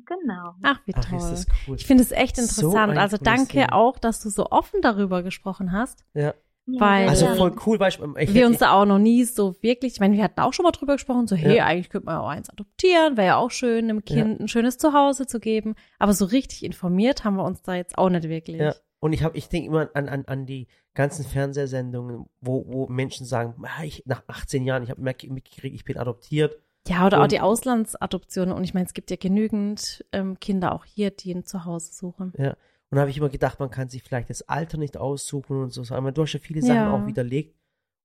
Genau. Ach, wie Ach, toll. ist das cool. Ich finde es echt So interessant. ein also danke Ding. auch, dass du so offen darüber gesprochen hast. ja. Ja, weil- Also voll cool, weil ich, ich, wir uns da auch noch nie so wirklich, ich meine, wir hatten auch schon mal drüber gesprochen, so, hey, Ja. eigentlich könnte man ja auch eins adoptieren, wäre ja auch schön, einem Kind ein schönes Zuhause zu geben. Aber so richtig informiert haben wir uns da jetzt auch nicht wirklich. Ja. Und ich habe, ich denke immer an, an, an die ganzen Fernsehsendungen, wo, wo Menschen sagen, ah, ich, nach 18 Jahren, ich habe mitgekriegt, ich bin adoptiert. Ja, oder auch Und- die Auslandsadoptionen. Und ich meine, es gibt ja genügend ähm, Kinder auch hier, die ein Zuhause suchen. Ja. Und da habe ich immer gedacht, man kann sich vielleicht das Alter nicht aussuchen und so. Aber du hast ja viele Sachen Ja. auch widerlegt.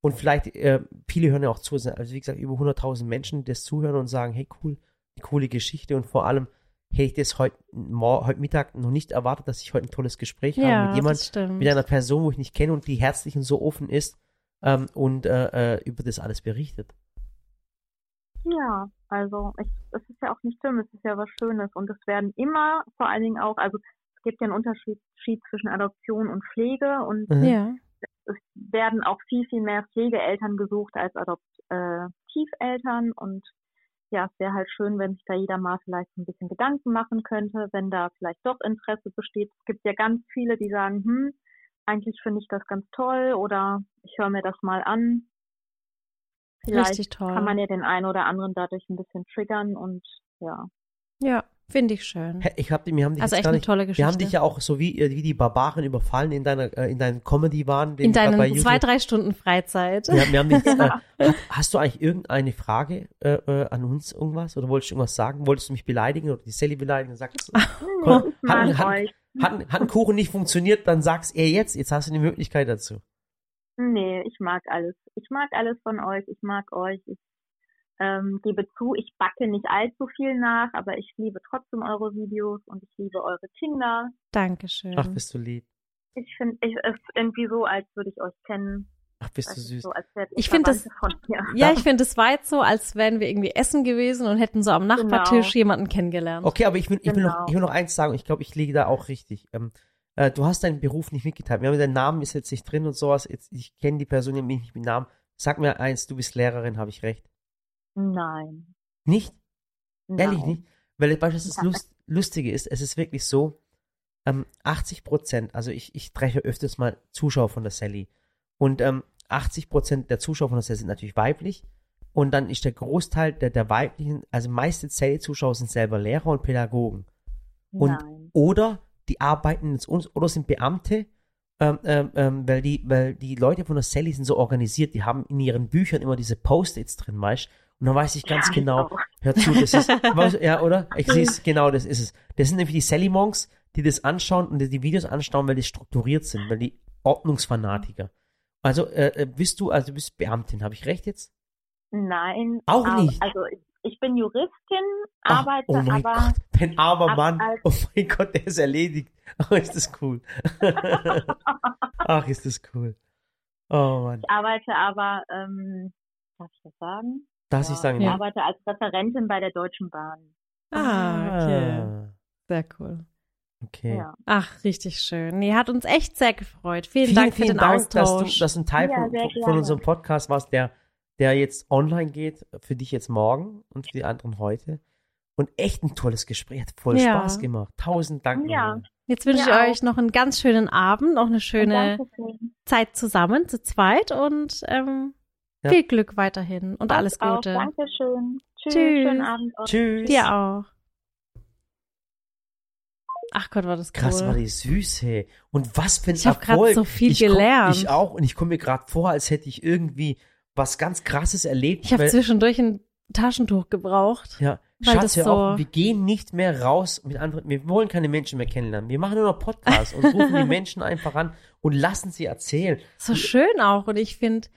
Und vielleicht, äh, viele hören ja auch zu. Also wie gesagt, über 100.000 Menschen, die das zuhören und sagen, hey cool, eine coole Geschichte. Und vor allem, hey, ich das heute, heute Mittag noch nicht erwartet, dass ich heute ein tolles Gespräch habe Ja, mit jemand, das stimmt. mit einer Person, wo ich nicht kenne und die herzlich und so offen ist ähm, und äh, äh, über das alles berichtet. Ja, also ich, es ist ja auch nicht schlimm, es ist ja was Schönes und es werden immer vor allen Dingen auch, also es gibt ja einen Unterschied Schied zwischen Adoption und Pflege und Mhm. Ja. es werden auch viel, viel mehr Pflegeeltern gesucht als Adoptiveltern und ja, es wäre halt schön, wenn sich da jeder mal vielleicht ein bisschen Gedanken machen könnte, wenn da vielleicht doch Interesse besteht. Es gibt ja ganz viele, die sagen, hm, eigentlich finde ich das ganz toll oder ich höre mir das mal an. Vielleicht Richtig toll. kann man ja den einen oder anderen dadurch ein bisschen triggern und ja. Ja, finde ich schön. Ich hab, wir haben dich Also echt eine nicht, tolle Wir Geschichte. haben dich ja auch so wie, äh, wie die Barbaren überfallen in deiner, äh, in deinen Comedy-Waren. den In du deinen bei YouTube- zwei, drei Stunden Freizeit. Ja, wir haben dich, äh, ha- hast du eigentlich irgendeine Frage äh, äh, an uns irgendwas? Oder wolltest du irgendwas sagen? Wolltest du mich beleidigen oder die Sally beleidigen? Sagst, ich mag hat, hat, euch. hat, hat ein Kuchen nicht funktioniert, dann sag's er jetzt. Jetzt hast du die Möglichkeit dazu. Nee, ich mag alles. Ich mag alles von euch. Ich mag euch. Ich ähm, gebe zu, ich backe nicht allzu viel nach, aber ich liebe trotzdem eure Videos und ich liebe eure Kinder. Dankeschön. Ach, bist du lieb. Ich finde, es ist irgendwie so, als würde ich euch kennen. Ach, bist Das du süß. So, Ich find das- Verwandte von mir. Ja, ich finde, es war jetzt so, als wären wir irgendwie essen gewesen und hätten so am Nachbartisch Genau. jemanden kennengelernt. Okay, aber ich will, ich will, noch, Genau. ich will noch eins sagen. Ich glaube, ich liege da auch richtig. Ähm, äh, du hast deinen Beruf nicht mitgeteilt. Wir haben deinen Namen ist jetzt nicht drin und sowas. Jetzt, ich kenne die Person nämlich nicht mit Namen. Sag mir eins, du bist Lehrerin, habe ich recht? Nein. Nicht? Ehrlich Nein. nicht? Weil du, das Nein. Lust, Lustige ist? Es ist wirklich so, ähm, 80 Prozent, also ich, ich treffe öfters mal Zuschauer von der Sally. Und ähm, 80 Prozent der Zuschauer von der Sally sind natürlich weiblich. Und dann ist der Großteil der, der weiblichen, also meiste Sally-Zuschauer sind selber Lehrer und Pädagogen. Und Nein. oder die arbeiten jetzt uns oder sind Beamte, ähm, ähm, ähm, weil die, weil die Leute von der Sally sind so organisiert, die haben in ihren Büchern immer diese Post-its drin, weißt Und dann weiß ich ganz Ja, genau, auch. hör zu, das ist, du, ja, oder? Ich sehe es, genau, das ist es. Das sind nämlich die Sally Monks, die das anschauen und die, die Videos anschauen, weil die strukturiert sind, weil die Ordnungsfanatiker. Also, äh, äh, bist du, also du bist Beamtin, habe ich recht jetzt? Nein. Auch aber- nicht? Also ich, bin Juristin, Ach, arbeite oh mein aber Gott, ein armer Mann. Oh mein Gott, der ist erledigt. Oh, ist das cool. Ach, ist das cool. Oh Mann. ich arbeite aber, ähm, darf ich das sagen? Darf Ja, ich sagen? Ich Ja. arbeite als Referentin bei der Deutschen Bahn. Ah, okay. Ah, Sehr cool. okay. Ja. Ach, richtig schön. Nee, hat uns echt sehr gefreut. Vielen, Vielen, Dank für vielen den Dank, dass Austausch. du, dass du ein Teil Ja, von, von, unserem Podcast warst, der, der jetzt online geht, für dich jetzt morgen und für die anderen heute. Und echt ein tolles Gespräch, hat voll Ja. Spaß gemacht. Tausend Dank. Ja. Jetzt wünsche ich euch noch einen ganz schönen Abend, noch eine schöne. Zeit zusammen, zu zweit und ähm, Ja. viel Glück weiterhin und alles Auch, Gute. Dankeschön. Tschüss. Tschüss. Schönen Abend. Tschüss. Dir auch. Ach Gott, war das cool. Krass, war die süß, hey. Und was für ein Ich hab grad Erfolg. so viel ich komm- gelernt. Ich auch. Und ich komme mir gerade vor, als hätte ich irgendwie was ganz Krasses erlebt. Ich habe zwischendurch ein Taschentuch gebraucht. Ja, Weil Schatz, das hör so- auf, wir gehen nicht mehr raus mit anderen, wir wollen keine Menschen mehr kennenlernen. Wir machen nur noch Podcasts und rufen die Menschen einfach an und lassen sie erzählen. So schön auch. Und ich finde,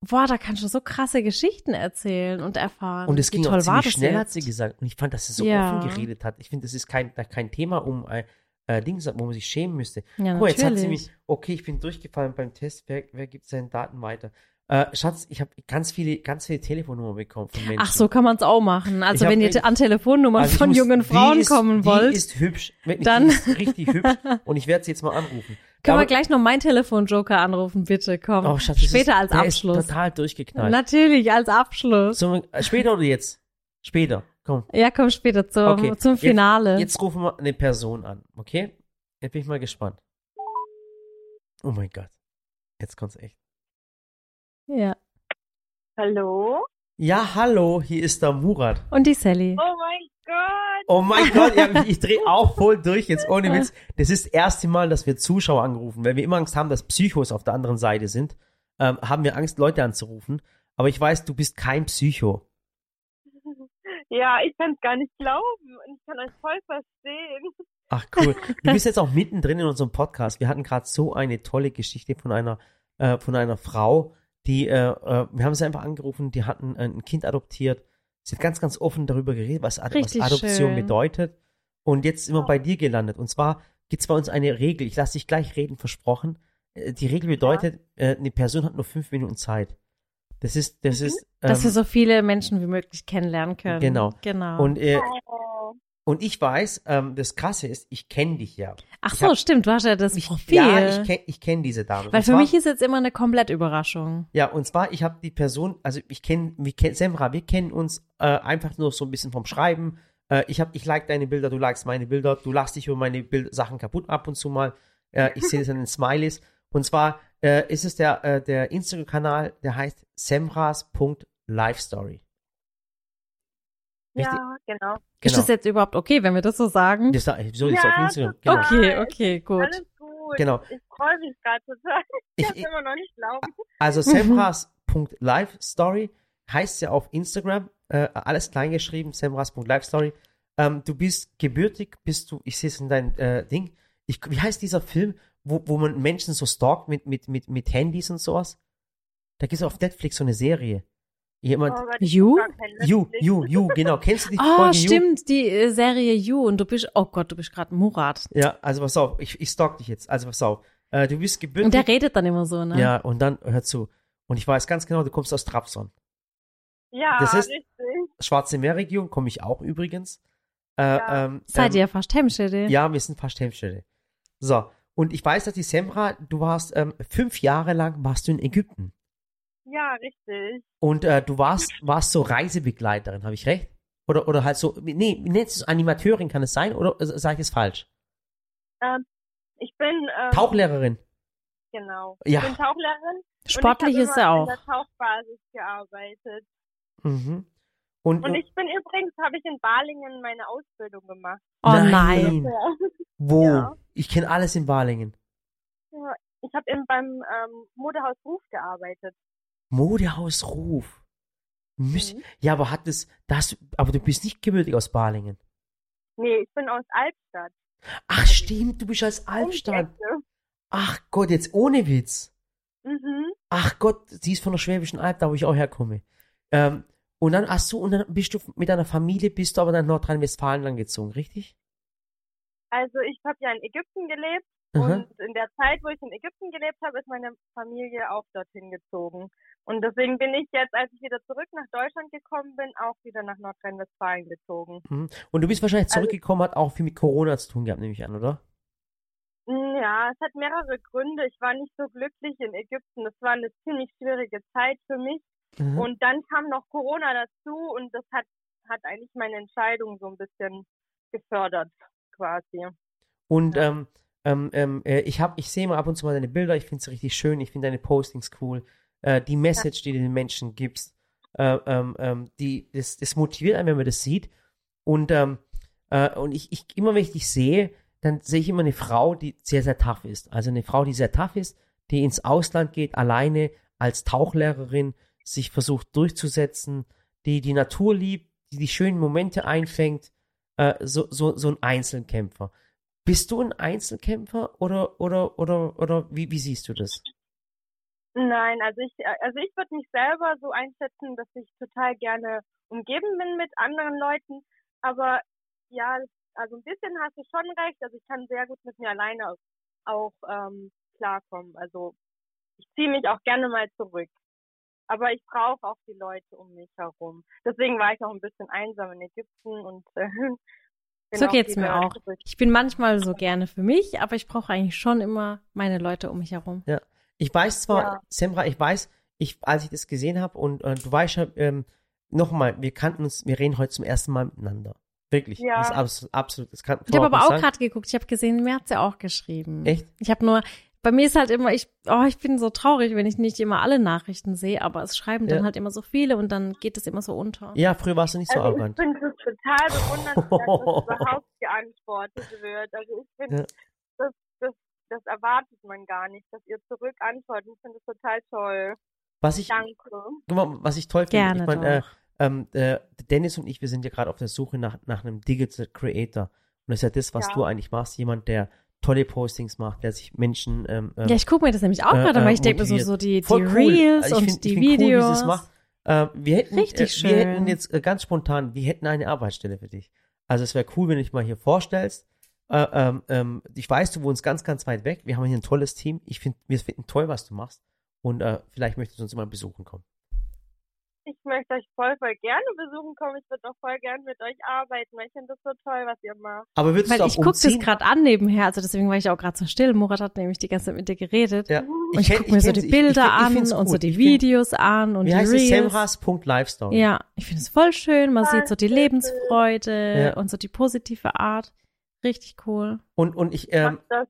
boah, da kannst du so krasse Geschichten erzählen und erfahren. Und es Wie ging toll auch ziemlich schnell, jetzt? hat sie gesagt. Und ich fand, dass sie so Ja. offen geredet hat. Ich finde, das ist kein, kein Thema, um äh, äh, Dings, wo man sich schämen müsste. Ja, mal, jetzt hat sie mich, okay, ich bin durchgefallen beim Test, wer, wer gibt seine Daten weiter? Äh, Schatz, ich habe ganz viele, ganz viele Telefonnummern bekommen von Menschen. Ach, so kann man es auch machen. Also Ich hab wenn ihr an Telefonnummern Also von muss- jungen die Frauen ist, kommen die wollt, ist hübsch, wirklich, dann- die ist richtig hübsch und ich werde sie jetzt mal anrufen. Können wir gleich noch meinen Telefonjoker anrufen, bitte. Komm. Oh, Schatz, Später ist, als Abschluss. Ist total durchgeknallt. Natürlich, als Abschluss. So, äh, später oder jetzt? Später. Komm. Ja, komm später zum, Okay, zum jetzt- Finale. Jetzt rufen wir eine Person an, okay? Jetzt bin ich mal gespannt. Oh mein Gott. Jetzt kommt's echt. Ja. Hallo? Ja, hallo, hier ist der Murat. Und die Sally. Oh mein Gott. Oh mein Gott, ja, ich drehe auch voll durch jetzt, ohne Witz. Das ist das erste Mal, dass wir Zuschauer angerufen, weil wir immer Angst haben, dass Psychos auf der anderen Seite sind. Ähm, haben wir Angst, Leute anzurufen. Aber ich weiß, du bist kein Psycho. Ja, ich kann es gar nicht glauben und ich kann euch voll verstehen. Ach cool. Du bist jetzt auch mittendrin in unserem Podcast. Wir hatten gerade so eine tolle Geschichte von einer, äh, von einer Frau, die, äh, äh, wir haben sie einfach angerufen, die hatten ein Kind adoptiert. Sie hat ganz, ganz offen darüber geredet, was, Ad was Adoption schön. bedeutet. Und jetzt sind wir bei dir gelandet. Und zwar gibt es bei uns eine Regel. Ich lasse dich gleich reden, versprochen. Äh, Die Regel bedeutet, äh, eine Person hat nur fünf Minuten Zeit. Das ist, das ist. Mhm. Dass wir ähm, so viele Menschen wie möglich kennenlernen können. Genau. Genau. und, äh. Und ich weiß, ähm, das Krasse ist, ich kenne dich ja. Ach ich so, hab- stimmt, du hast ja das Ich, Profil. ja, ich kenne ich kenn diese Dame. Weil Und für zwar- mich ist jetzt immer eine Komplettüberraschung. Ja, und zwar, ich habe die Person, also ich kenne, wir kennen, Semra, wir kennen uns äh, einfach nur so ein bisschen vom Schreiben. Äh, ich hab, ich like deine Bilder, du likest meine Bilder, du lachst dich über meine Bild Sachen kaputt ab und zu mal. Äh, ich sehe das an den Smileys. Und zwar äh, ist es der, äh, der Instagram-Kanal, der heißt semras.lifestory. Richtig? Ja, genau. Ist Genau. das jetzt überhaupt okay, wenn wir das so sagen? Das, so ist Ja, auf Instagram. Genau. Okay, okay, gut. Alles gut. Genau. Ich freue mich gerade total. Ich Ich, kann es immer noch nicht glauben. Also semras.lifestory heißt ja auf Instagram, äh, alles klein geschrieben. Ähm, du bist gebürtig, bist du, ich sehe es in deinem äh, Ding. Ich, wie heißt dieser Film, wo, wo man Menschen so stalkt mit, mit, mit, mit Handys und sowas? Da gibt es auf Netflix so eine Serie. Jemand, Oh You? You. You, You, genau. Kennst du die Oh, Folge You? stimmt, die äh, Serie You und du bist, oh Gott, du bist gerade Murat. Ja, also pass auf, ich, ich stalk dich jetzt. Also pass auf. Äh, du bist gebürtig. Und der redet dann immer so, ne? Ja, und dann, hör zu. Und ich weiß ganz genau, du kommst aus Trabzon. Ja, Das ist- richtig. Schwarze Meerregion, komme ich auch übrigens. Äh, Ja. ähm, Seid ähm, ihr fast Hemmschede? Ja, wir sind fast Hemmschwelle. So, und ich weiß, dass die Semra, du warst ähm, fünf Jahre lang warst du in Ägypten. Ja, richtig. Und äh, du warst, warst so Reisebegleiterin, habe ich recht? Oder, oder halt so, nee, wie nennst du es Animateurin, kann es sein? Oder äh, sage ich es falsch? Ich bin, ähm, Tauchlehrerin. genau. Ja. Ich bin Tauchlehrerin. Sportlich und ich ist er auch. in der Tauchbasis gearbeitet. Mhm. Und, Und ich bin übrigens, habe ich in Balingen meine Ausbildung gemacht. Oh nein. Ja. wo? Ja. Ich kenne alles in Balingen. Ja, Ich habe eben beim ähm, Modehaus Ruf gearbeitet. Modehaus Ruf. Müs Mhm. Ja, aber hat es, das, aber du bist nicht gebürtig aus Balingen. Nee, ich bin aus Albstadt. Ach stimmt, du bist aus Albstadt. Ach Gott, jetzt ohne Witz. Mhm. Ach Gott, sie ist von der Schwäbischen Alb, da wo ich auch herkomme. Ähm, und dann, ach so, und dann bist du mit deiner Familie, bist du aber dann Nordrhein-Westfalen lang gezogen, richtig? Also ich habe ja in Ägypten gelebt Aha. und in der Zeit, wo ich in Ägypten gelebt habe, ist meine Familie auch dorthin gezogen. Und deswegen bin ich jetzt, als ich wieder zurück nach Deutschland gekommen bin, auch wieder nach Nordrhein-Westfalen gezogen. Mhm. Und du bist wahrscheinlich Also- zurückgekommen, hat auch viel mit Corona zu tun gehabt, nehme ich an, oder? Mm, Ja, es hat mehrere Gründe. Ich war nicht so glücklich in Ägypten. Das war eine ziemlich schwierige Zeit für mich. Mhm. Und dann kam noch Corona dazu und das hat, hat eigentlich meine Entscheidung so ein bisschen gefördert, quasi. Und ähm, ähm, ähm, äh, ich hab, ich sehe mal ab und zu mal deine Bilder, ich finde sie richtig schön, ich finde deine Postings cool. Äh, die Message, die du den Menschen gibst, äh, ähm, ähm, die, das, das motiviert einen, wenn man das sieht. Und, ähm, äh, und ich, ich, immer wenn ich dich sehe, dann sehe ich immer eine Frau, die sehr, sehr tough ist. Also eine Frau, die sehr tough ist, die ins Ausland geht, alleine als Tauchlehrerin, sich versucht durchzusetzen, die die Natur liebt, die die schönen Momente einfängt, äh, so, so, so ein Einzelkämpfer. Bist du ein Einzelkämpfer oder, oder, oder, oder wie, wie siehst du das? Nein, also ich, also ich würde mich selber so einschätzen, dass ich total gerne umgeben bin mit anderen Leuten. Aber ja, also ein bisschen hast du schon recht. Also ich kann sehr gut mit mir alleine auch, ähm, klarkommen. Also ich ziehe mich auch gerne mal zurück. Aber ich brauche auch die Leute um mich herum. Deswegen war ich auch ein bisschen einsam in Ägypten und äh, So auch geht's mir auch. zurück. Ich bin manchmal so gerne für mich, aber ich brauche eigentlich schon immer meine Leute um mich herum. Ich weiß zwar, Ja. Semra, ich weiß, ich, als ich das gesehen habe und äh, du weißt ja, ähm, nochmal, wir kannten uns, wir reden heute zum ersten Mal miteinander. Wirklich. Ja. Das ist absolut, absolut, das kann Ich habe aber auch gerade geguckt, ich habe gesehen, mir hat's ja auch geschrieben. Echt? Ich habe nur, bei mir ist halt immer, ich, oh, ich bin so traurig, wenn ich nicht immer alle Nachrichten sehe, aber es schreiben dann Ja. halt immer so viele und dann geht es immer so unter. Ja, früher warst du nicht so Also ich arrogant. finde es total bewundernswert, dass überhaupt geantwortet wird. Also ich finde, Ja. Das, das, das erwartet man gar nicht, dass ihr zurück antwortet. Ich finde es total toll. Was ich, Danke. guck mal, was ich toll finde, Gerne ich meine, äh, ähm, äh, Dennis und ich, wir sind ja gerade auf der Suche nach, nach einem Digital Creator. Und das ist ja das, was Ja. du eigentlich machst, jemand, der tolle Postings macht, der sich Menschen ähm, ähm, Ja, ich gucke mir das nämlich auch äh, gerade, äh, weil ich denke mir so, so die, die cool. Reels Also und find- die ich find cool, wie sie Videos. es macht. Äh, wir hätten, Richtig äh, wir hätten schön. jetzt äh, ganz spontan, wir hätten eine Arbeitsstelle für dich. Also es wäre cool, wenn du dich mal hier vorstellst. Äh, ähm, ähm, ich weiß, du wohnst ganz, ganz weit weg. Wir haben hier ein tolles Team. Ich finde, wir finden toll, was du machst. Und äh, vielleicht möchtest du uns mal besuchen kommen. Ich möchte euch voll, voll gerne besuchen kommen. Ich würde auch voll gerne mit euch arbeiten, weil ich finde das so toll, was ihr macht. Aber würdest Weil du auch ich gucke das gerade an nebenher, also deswegen war ich auch gerade so still. Murat hat nämlich die ganze Zeit mit dir geredet. Ja. Und ich, kenn- gucke mir so die. Ich- Bilder ich, ich, ich an und so die Ich find- Videos an und Wie die heißt? Reels. Semras.lifestyle. Ja, ich finde es voll schön. Man sieht so die Danke. Lebensfreude Ja. und so die positive Art. Richtig cool. Und, und ich, Ich ähm, mach das,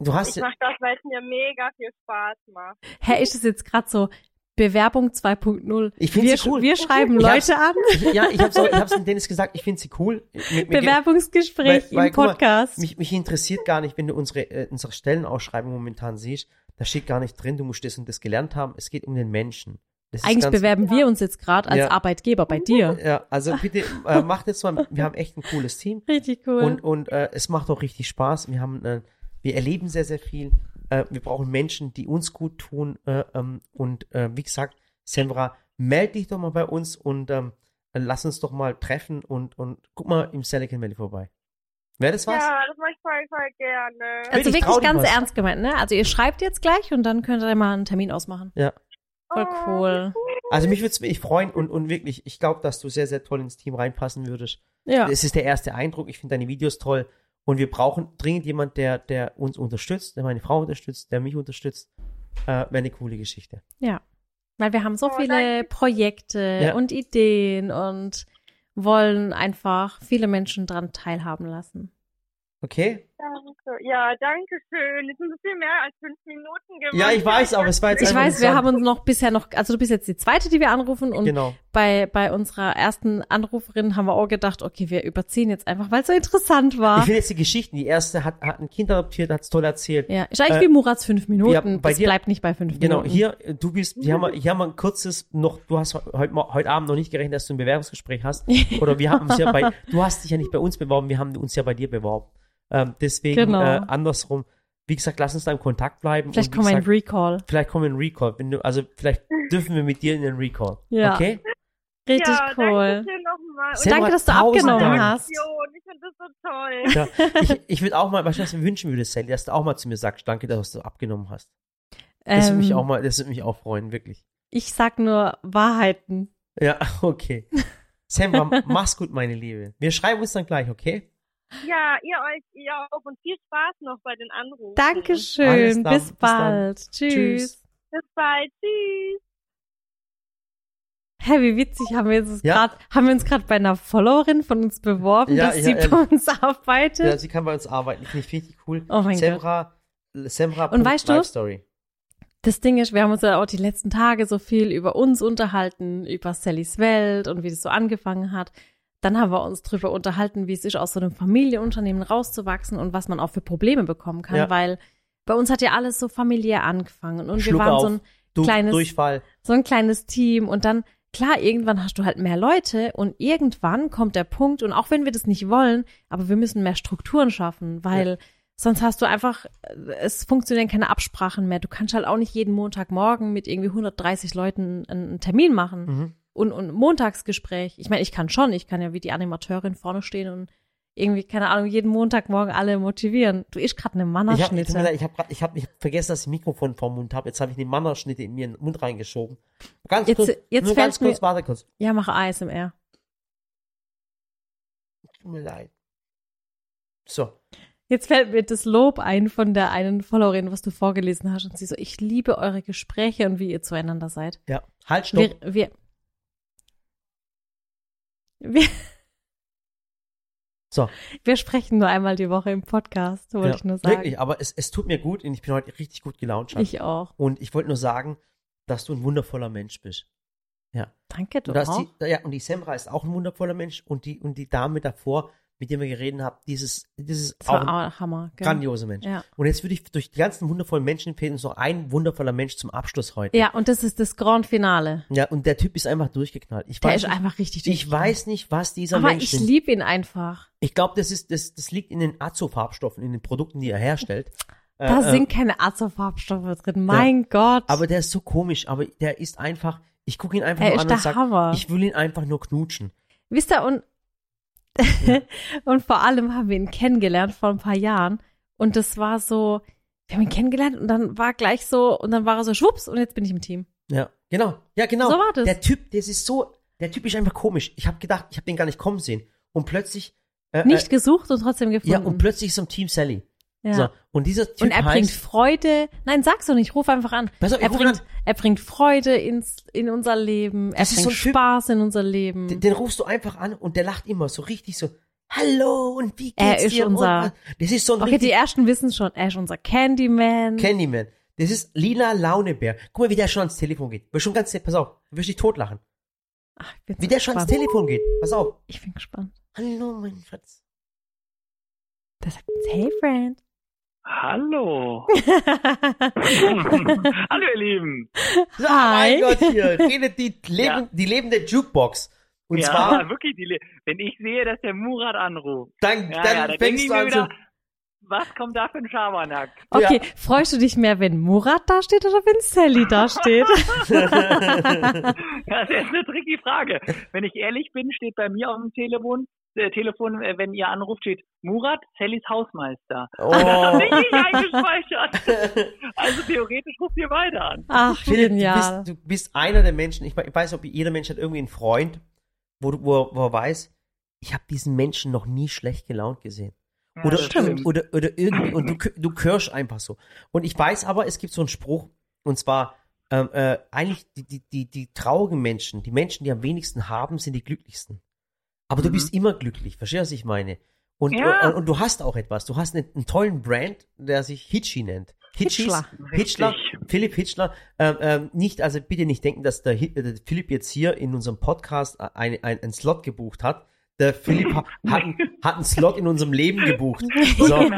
du hast, ich mach das, weil es mir mega viel Spaß macht. Hä, ist es jetzt gerade so Bewerbung 2.0? Ich find wir, sie cool. wir schreiben Ich Leute an. ich, ja, ich habe so, ich hab's dem Dennis gesagt, ich finde sie cool. Mir, mir, Bewerbungsgespräch Weil- weil, im guck mal, Podcast. Mich, mich interessiert gar nicht, wenn du unsere, äh, unsere Stellenausschreibung momentan siehst, da steht gar nicht drin, du musst das und das gelernt haben. Es geht um den Menschen. Eigentlich bewerben wir uns jetzt gerade als Ja. Arbeitgeber bei dir. Ja, also bitte, äh, macht jetzt mal, wir haben echt ein cooles Team Richtig cool. und, und äh, es macht auch richtig Spaß. Wir haben, äh, wir erleben sehr, sehr viel. Äh, wir brauchen Menschen, die uns gut tun äh, ähm, und äh, wie gesagt, Semra, melde dich doch mal bei uns und ähm, lass uns doch mal treffen und, und guck mal im Silicon Valley vorbei. Wäre das was? Ja, das mache ich voll, voll gerne. Also wirklich ganz was. ernst gemeint, ne? Also ihr schreibt jetzt gleich und dann könnt ihr mal einen Termin ausmachen. Voll Oh, cool. Also mich würde es mich freuen und, und wirklich, ich glaube, dass du sehr, sehr toll ins Team reinpassen würdest. Ja. Es ist der erste Eindruck. Ich finde deine Videos toll. Und wir brauchen dringend jemand, der, der uns unterstützt, der meine Frau unterstützt, der mich unterstützt. Äh, Wäre eine coole Geschichte. Weil wir haben so Oh, viele danke. Projekte Ja. und Ideen und wollen einfach viele Menschen dran teilhaben lassen. Okay? Danke. Ja, danke schön. Es sind so viel mehr als fünf Minuten geworden. Ja, ich weiß, aber es war jetzt Ich weiß, wir haben uns noch bisher noch, also du bist jetzt die zweite, die wir anrufen und Genau. bei, bei unserer ersten Anruferin haben wir auch gedacht, okay, wir überziehen jetzt einfach, weil es so interessant war. Ich will jetzt die Geschichten. Die erste hat, hat ein Kind adoptiert, hat es toll erzählt. ja, ist eigentlich Äh, wie Murats fünf Minuten. ja, bei das dir- bleibt nicht bei fünf Genau, Minuten. hier, äh, du bist, hier haben, wir, hier haben wir ein kurzes noch, du hast heute, heute Abend noch nicht gerechnet, dass du ein Bewerbungsgespräch hast. Oder wir haben uns ja bei, du hast dich ja nicht bei uns beworben, wir haben uns ja bei dir beworben. Ähm, deswegen, Genau. äh, andersrum. Wie gesagt, lass uns da im Kontakt bleiben. Vielleicht kommen wir in Recall. vielleicht kommen wir in Recall. Wenn du, also vielleicht dürfen wir mit dir in den Recall. Ja. Okay? Richtig ja, cool. Danke Danke, dass du abgenommen Dank. hast. Ich finde das so toll. Ja, ich, ich würde auch mal, was ich mir wünschen würde, Sally, dass du auch mal zu mir sagst, danke, dass du abgenommen hast. Das würde mich Ähm, auch mal, das würde mich auch freuen, wirklich. Ich sag nur Wahrheiten. Ja, okay. Samra, mach's gut, meine Liebe. Wir schreiben uns dann gleich, okay? Ja, ihr euch, ihr auch und viel Spaß noch bei den Anrufen. Dankeschön. Bis bis bald. Tschüss. Tschüss. Bis bald. Tschüss. Hä, wie witzig, haben wir uns Ja. gerade, haben wir uns gerade bei einer Followerin von uns beworben, Ja, dass ja, sie ehrlich. bei uns arbeitet? Ja, sie kann bei uns arbeiten. Ich finde ich richtig cool. Oh mein Gott. Semra, Semra. Und weißt du- Story. Das Ding ist, wir haben uns ja auch die letzten Tage so viel über uns unterhalten, über Sallys Welt und wie das so angefangen hat. Dann haben wir uns drüber unterhalten, wie es ist, aus so einem Familienunternehmen rauszuwachsen und was man auch für Probleme bekommen kann, Ja. weil bei uns hat ja alles so familiär angefangen und Schluck wir waren auf. so ein Du, kleines- Durchfall. so ein kleines Team und dann, klar, irgendwann hast du halt mehr Leute und irgendwann kommt der Punkt und auch wenn wir das nicht wollen, aber wir müssen mehr Strukturen schaffen, weil sonst hast du einfach, äh, es funktionieren keine Absprachen mehr. Du kannst halt auch nicht jeden Montagmorgen mit irgendwie 130 Leuten einen einen Termin machen Mhm. Und, und Montagsgespräch. Ich meine, ich kann schon, ich kann ja wie die Animateurin vorne stehen und irgendwie, keine Ahnung, jeden Montagmorgen alle motivieren. Du isst gerade eine Ich habe Mannerschnitte. ich hab, grad- ich hab, ich hab vergessen, dass ich ein Mikrofon vorm Mund habe. Jetzt habe ich eine Mannerschnitte in mir in den Mund reingeschoben. Ganz Jetzt- kurz, jetzt nur ganz fällt kurz, warte kurz. Ja, mach ASMR. Tut mir leid. So. Jetzt fällt mir das Lob ein von der einen Followerin, was du vorgelesen hast. Und sie so, ich liebe eure Gespräche und wie ihr zueinander seid. Ja. Halt, stopp. Wir, wir, wir, So. wir sprechen nur einmal die Woche im Podcast, wollte ja, ich nur sagen. Wirklich, aber es, es tut mir gut und ich bin heute richtig gut gelaunt. Schatz. Ich auch. Und ich wollte nur sagen, dass du ein wundervoller Mensch bist. Danke, du Und, auch. die, ja, und die Semra ist auch ein wundervoller Mensch und die, und die Dame davor, mit der wir geredet haben, dieses, dieses auch ein Hammer. gell? grandioser Mensch. Ja. Und jetzt würde ich durch die ganzen wundervollen Menschen fehlen uns noch ein wundervoller Mensch zum Abschluss heute. ja, und das ist das Grand Finale. Ja, und der Typ ist einfach durchgeknallt. Ich Der weiß ist nicht, einfach richtig ich weiß nicht, was dieser Aber Mensch ich sind. liebe ihn einfach. Ich glaube, das ist, das, das liegt in den Azo-Farbstoffen, in den Produkten, die er herstellt. Da Äh, äh, sind keine Azofarbstoffe drin. Mein Gott. aber der ist so komisch, aber der ist einfach, ich gucke ihn einfach er nur ist an der und sage, Hammer. ich will ihn einfach nur knutschen. Wisst ihr, und, und vor allem haben wir ihn kennengelernt vor ein paar Jahren. Und das war so, wir haben ihn kennengelernt und dann war gleich so, und dann war er so schwupps und jetzt bin ich im Team. Ja, genau. Ja, genau. So war das. Der Typ, das ist so, der Typ ist einfach komisch. Ich habe gedacht, ich habe den gar nicht kommen sehen. Und plötzlich, äh, Nicht äh, gesucht und trotzdem gefunden. ja, und plötzlich ist im Team Sally. Ja. So, und dieser Typ und er bringt heißt, Freude. Nein, sag's doch nicht, ruf einfach an. Pass auf, er, bringt, an. er bringt Freude ins, in unser Leben. Er Das bringt so ein Typ- Spaß in unser Leben. den, den rufst du einfach an und der lacht immer so richtig so, hallo und wie geht's Er ist dir? Unser- das ist so ein okay, die richtig ersten wissen schon, er ist unser Candyman. Candyman. Das ist lila Launebär. Guck mal, wie der schon ans Telefon geht. Wird schon ganz, pass auf, du wirst dich totlachen. Ach, ich bin Wie so der schon ans gespannt. Telefon geht. Pass auf. Ich bin gespannt. Hallo, mein Schatz. Der sagt hey Friend. Hallo. Hallo, ihr Lieben. So, Hi. mein Gott, hier redet die, Leben, Ja. die lebende Jukebox. Und ja, zwar, wirklich, die, Le- wenn ich sehe, dass der Murat anruft, dann, ja, dann ja, da denke fängst du an wieder, zu, was kommt da für ein Schabernack? Okay, freust du dich mehr, wenn Murat da steht oder wenn Sally da steht? Das ist eine tricky Frage. Wenn ich ehrlich bin, steht bei mir auf dem Telefon Telefon, äh, wenn ihr anruft, steht Murat, Sallys Hausmeister. Oh. Das hat nicht ich eingespeichert. Also theoretisch ruft ihr beide an. Ach, Philipp, du genial. bist, du bist einer der Menschen, ich, we- ich weiß, ob jeder Mensch hat irgendwie einen Freund, wo, du- wo, er- wo er weiß, ich habe diesen Menschen noch nie schlecht gelaunt gesehen. Ja, Oder, das stimmt. oder, oder irgendwie, und du, du kirschst einfach so. Und ich weiß aber, es gibt so einen Spruch, und zwar, ähm, äh, eigentlich die, die, die, die traurigen Menschen, die Menschen, die am wenigsten haben, sind die glücklichsten. Aber du Mhm. bist immer glücklich, verstehst du, was ich meine? Und, Ja. und, und du hast auch etwas. Du hast einen, einen tollen Brand, der sich Hitchi nennt. Hitchis, Hitchler. Hitchler, Richtig. Philipp Hitchler, ähm, ähm, nicht, also bitte nicht denken, dass der, der Philipp jetzt hier in unserem Podcast ein, ein, einen Slot gebucht hat. Der Philipp ha- hat, einen- hat einen Slot in unserem Leben gebucht. So, und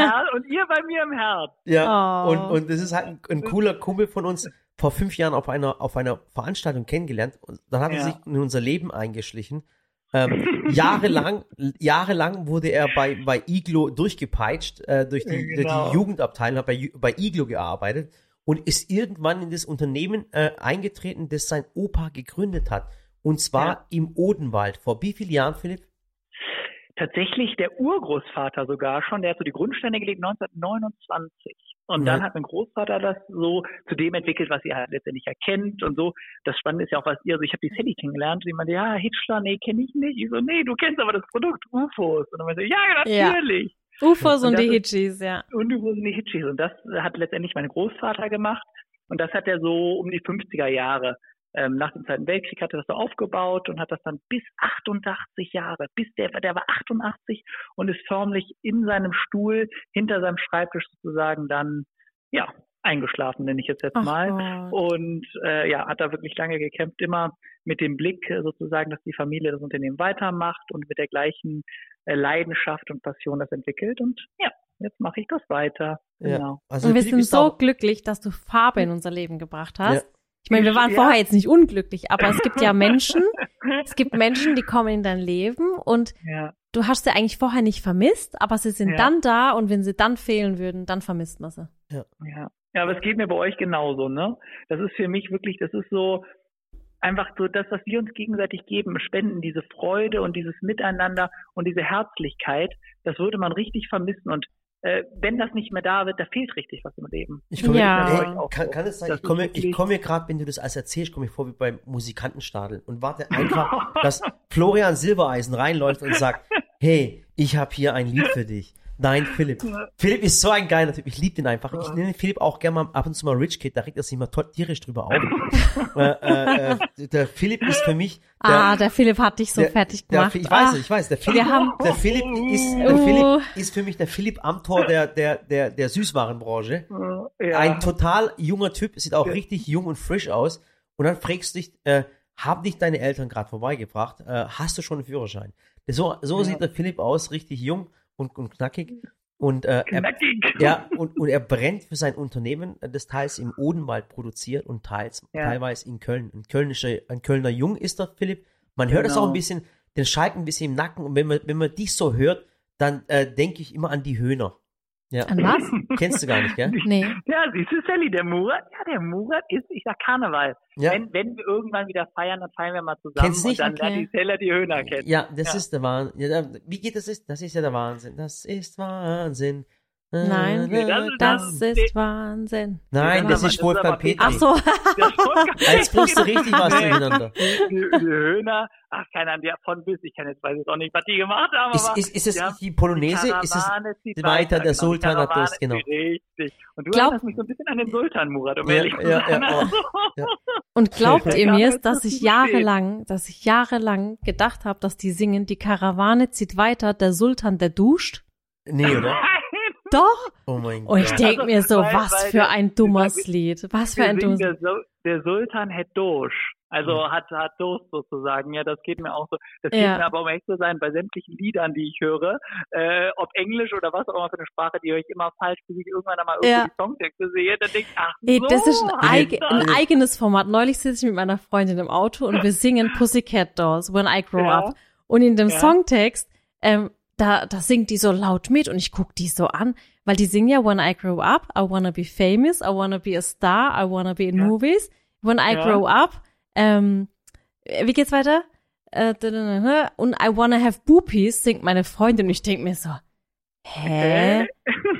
ihr bei mir im Herz. ja, Oh. und, und das ist halt ein, ein cooler Kumpel von uns, vor fünf Jahren auf einer, auf einer Veranstaltung kennengelernt. Und dann hat er Ja. sich in unser Leben eingeschlichen. Ähm, jahrelang, jahrelang wurde er bei, bei Iglo durchgepeitscht, äh, durch, die, durch Genau. die Jugendabteilung, hat bei, bei Iglo gearbeitet und ist irgendwann in das Unternehmen äh, eingetreten, das sein Opa gegründet hat. Und zwar Ja. im Odenwald. Vor wie vielen Jahren, Philipp? Tatsächlich der Urgroßvater sogar schon, der hat so die Grundsteine gelegt 1929. Und Ja. dann hat mein Großvater das so zu dem entwickelt, was ihr halt letztendlich erkennt und so. Das Spannende ist ja auch, was ihr, also ich habe die Sally kennengelernt und die meinte, ja, Hitchler, nee, kenne ich nicht. Ich so, nee, du kennst aber das Produkt UFOs. Und dann meinte ich, ja, Ja. natürlich. UFOs Und und die Hitchis, ja. Und UFOs sind die Hitchis. Und das hat letztendlich mein Großvater gemacht. Und das hat er so um die 50er Jahre. Ähm, nach dem Zweiten Weltkrieg hat er das so aufgebaut und hat das dann bis 88 Jahre, bis der, der war 88 und ist förmlich in seinem Stuhl hinter seinem Schreibtisch sozusagen dann, ja, eingeschlafen, nenne ich jetzt jetzt Ach mal. Gott. Und äh, ja, hat da wirklich lange gekämpft, immer mit dem Blick äh, sozusagen, dass die Familie das Unternehmen weitermacht und mit der gleichen äh, Leidenschaft und Passion das entwickelt. Und ja, jetzt mache ich das weiter. Ja. Genau. Also Und wir sind so glücklich, dass du Farbe in unser Leben gebracht hast. Ja. Ich meine, wir waren Ja. vorher jetzt nicht unglücklich, aber es gibt ja Menschen, es gibt Menschen, die kommen in dein Leben und Ja, du hast sie eigentlich vorher nicht vermisst, aber sie sind Ja. dann da und wenn sie dann fehlen würden, dann vermisst man sie. ja. Ja, aber es geht mir bei euch genauso, ne? Das ist für mich wirklich, das ist so einfach so das, was wir uns gegenseitig geben, spenden, diese Freude und dieses Miteinander und diese Herzlichkeit, das würde man richtig vermissen. Und äh, wenn das nicht mehr da wird, da fehlt richtig was im Leben. Ich komme, Ja. hey, Auch kann, kann es sein, Das ich komme, ich wirklich- komme gerade, wenn du das alles erzählst, komme ich vor wie beim Musikantenstadel und warte einfach, dass Florian Silbereisen reinläuft und sagt, hey, ich habe hier ein Lied für dich. Nein, Philipp. Philipp ist so ein geiler Typ. Ich liebe den einfach. Ich nenne Philipp auch gerne mal ab und zu mal Rich Kid. Da regt er sich mal to- tierisch drüber auf. äh, äh, äh, der Philipp ist für mich. Der, ah, der Philipp hat dich so der- fertig der, gemacht. ich weiß, ah, ich weiß. Der Philipp, haben- der Philipp ist, der Oh. Philipp ist für mich der Philipp Amthor der, der, der, der Süßwarenbranche. Ja. Ein total junger Typ, sieht auch Ja. richtig jung und frisch aus. Und dann fragst du dich, äh, haben dich deine Eltern gerade vorbeigebracht? Äh, hast du schon einen Führerschein? So, so Ja. sieht der Philipp aus, richtig jung und, und knackig. Und, äh, er, Knackig. ja, und, und er brennt für sein Unternehmen, äh, das teils im Odenwald produziert und teils Ja. teilweise in Köln. Ein, Kölnischer, ein Kölner Jung ist der Philipp. Man hört es Genau. auch ein bisschen, den Schalk ein bisschen im Nacken. Und wenn man, wenn man dich so hört, dann äh, denke ich immer an die Höhner. Ja. An was? Kennst du gar nicht, gell? Nee. Ja, siehst du, Sally, der Murat, ja, der Murat ist, ich sag Karneval. Ja. Wenn, wenn wir irgendwann wieder feiern, dann feiern wir mal zusammen Kennst nicht? und dann Okay. lernt die Seller die Höhner kennen. Ja, das Ja. ist der Wahnsinn. Ja, wie geht das? Das ist ja der Wahnsinn. Das ist Wahnsinn. Äh, Nein, das ist- das ist Wahnsinn. Nein, das ist das Wolfgang Petri. Ach so. Als sprichst du richtig was Nee. durcheinander. Höhner, ach, keine Ahnung, der von bis, ich kann jetzt, weiß jetzt auch nicht, was die gemacht haben, Ist, aber ist, ist es ja, die Polonaise? die Ist es, Karawane zieht weiter, der genau, Sultan hat das, genau. Richtig. Und du Glaub- erinnerst mich so ein bisschen an den Sultan, Murat, um Ja, ehrlich zu ja, ja, oh. Ja. Und glaubt ihr mir, das dass ich jahrelang, dass ich jahrelang gedacht habe, dass die singen, die Karawane zieht weiter, der Sultan, der duscht? nee, oder? Doch. Oh mein Und ich Gott. denke Also, mir so, weil- was weil für der- ein dummes Lied. Was für ein dummes der, Sul- der Sultan hat Dosch. Also hat, hat Durst sozusagen. Ja, das geht mir auch so. Das Ja. geht mir aber, um echt zu sein, bei sämtlichen Liedern, die ich höre, äh, ob Englisch oder was auch immer für eine Sprache, die höre ich immer falsch, bis ich irgendwann einmal Ja. Songtexte sehe, dann denke ich, ach Ey, so, das ist ein, das. ein eigenes Format. Neulich sitze ich mit meiner Freundin im Auto und wir singen Pussycat Dolls, When I Grow Ja. Up. Und in dem Ja. Songtext, ähm, da, da singt die so laut mit und ich guck die so an, weil die singen ja When I Grow Up, I wanna be famous, I wanna be a star, I wanna be in Ja. movies. When I Ja. Grow Up, ähm, wie geht's weiter? äh, und I wanna have boopies, singt meine Freundin und ich denk mir so, hä?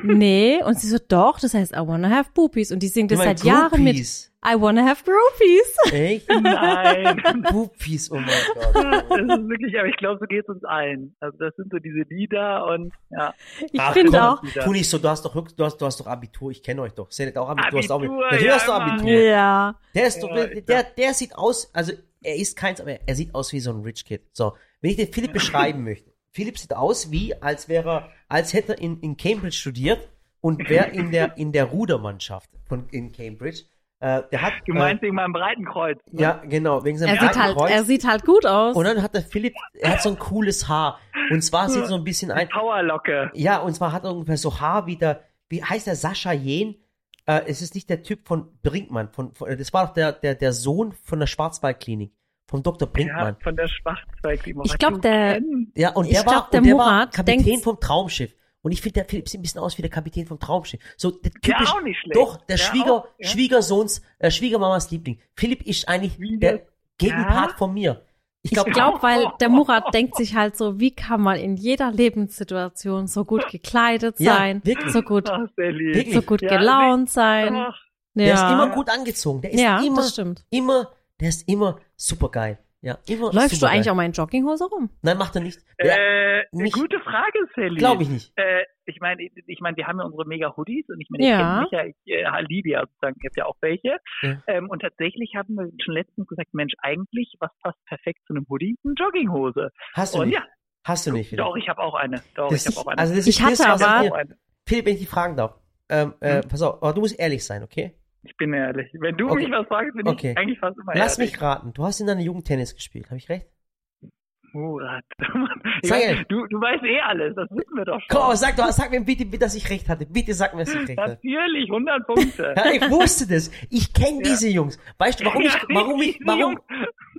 Nee. Und sie so, doch, das heißt I wanna have boopies. Und die singt das seit Jahren mit. I wanna have groupies. Echt? Nein. Groupies, oh mein Gott. Das ist wirklich, aber ich glaube, so geht es uns allen. Also das sind so diese Lieder und ja. Ich Ach, finde komm. auch, Tu nicht so, du hast doch du hast, du hast doch Abitur, ich kenne euch doch. Senet auch Abitur, du hast auch Abitur, Natürlich hast du ja, Abitur. ja. Der ist doch, Ja, der, der sieht aus, also er ist keins, aber er sieht aus wie so ein Rich Kid. So, wenn ich den Philipp beschreiben möchte. Philipp sieht aus wie, als wäre er, als hätte er in, in Cambridge studiert und wäre in der, in der Rudermannschaft von, in Cambridge. Äh, der hat, Du meinst wegen meinem Breitenkreuz. äh, ja, genau, wegen seinem Er sieht halt, Breitenkreuz. er sieht halt gut aus. Und dann hat der Philipp, er hat so ein cooles Haar. Und zwar sieht er so ein bisschen ein, Powerlocke. ja, und zwar hat er ungefähr so Haar wie der, wie heißt der Sascha Jen? Äh, es ist nicht der Typ von Brinkmann, von, von das war doch der, der, der Sohn von der Schwarzwaldklinik, vom Dr. Ja, Brinkmann. von der Schwachzweig. Ich glaub, der- Ja, und Ich der war, glaub, der und der war Murat Kapitän denkt- vom Traumschiff. Und ich finde, der Philipp sieht ein bisschen aus wie der Kapitän vom Traumschiff. So, der Ja, typisch, auch nicht schlecht. doch, der Ja, Schwieger, auch, ja. Schwiegersohns, äh, Schwiegermamas Liebling. Philipp ist eigentlich Wie der das- Gegenpart Ja? von mir. Ich glaube, glaube, weil der Murat denkt sich halt so, wie kann man in jeder Lebenssituation so gut gekleidet Ja, sein, wirklich. so gut, Ach, so gut Ja, gelaunt sein. Ach, der Ja. ist immer gut angezogen. Der ist ja, immer, das stimmt. immer, der ist immer super geil. Ja, immer Läufst du eigentlich auch mal in Jogginghose rum? Nein, macht er nicht. Ja, Äh, nicht- gute Frage, Sally. Glaube ich nicht. Äh, ich meine, ich, ich meine, wir haben ja unsere mega Hoodies und ich meine, Ja. ich kenne mich ja, ich äh, liebe ja sozusagen, ihr habt ja auch welche. Ja. Ähm, und tatsächlich haben wir schon letztens gesagt, Mensch, eigentlich, was passt perfekt zu einem Hoodie? Eine Jogginghose. Hast du Und nicht. ja, Hast du nicht. Philipp. doch, ich habe auch eine. Doch, Das ich habe ist- auch eine. also das Ich das, hatte aber- ich. Philipp, wenn ich dich fragen darf. Ähm, äh, Hm? pass auf, aber du musst ehrlich sein, okay? Ich bin ehrlich. Wenn du Okay. mich was fragst, bin Okay. ich eigentlich fast immer Lass ehrlich. mich raten. Du hast in deiner Jugend Tennis gespielt. Habe ich recht? Murat. Sag du, du weißt eh alles, das wissen wir doch schon. Komm, sag, doch, sag mir bitte, dass ich recht hatte. Bitte sag mir, dass ich recht hatte. Natürlich, 100 Punkte. Ja, ich wusste das. Ich kenne Ja. diese Jungs. Weißt du, warum ich, warum ich, warum.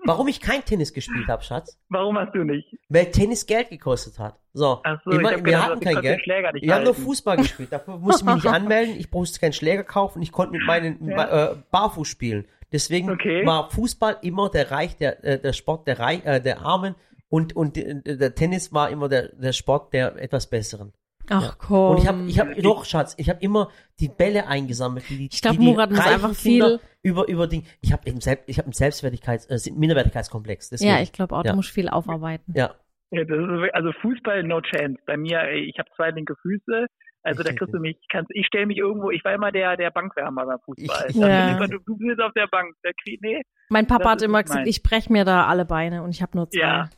Warum ich kein Tennis gespielt habe, Schatz? Warum hast du nicht? Weil Tennis Geld gekostet hat. So. So, hab wir gedacht, hatten kein Geld. den Schläger nicht Wir haben nur halten. Fußball gespielt. Dafür musste ich mich nicht anmelden. Ich musste keinen Schläger kaufen. Ich konnte mit meinen Ja. äh, Barfuß spielen. Deswegen Okay. war Fußball immer der Reich, der, äh, der Sport der Reich, äh, der Armen und und äh, der Tennis war immer der der Sport der etwas besseren. Ach komm. Und ich habe ich habe doch Schatz, ich habe immer die Bälle eingesammelt. Die, Ich die, die Murat muss einfach Kinder viel- über über Ding. Ich habe eben selbst ich habe einen Selbstwertigkeits äh, Minderwertigkeitskomplex. Deswegen, ja, ich glaube auch, Ja. du musst viel aufarbeiten. ja. Ja, das ist, also Fußball, no chance. Bei mir, ey, ich habe zwei linke Füße. Also da Ich- kriegst du mich, kannst, ich stelle mich irgendwo, ich war immer der, der Bankwärmer beim Fußball. Ich- Ich, Ja. immer, du, du bist auf der Bank. Der krieg, nee, Mein Papa hat immer gesagt, meins. ich brech mir da alle Beine und ich habe nur zwei. Ja.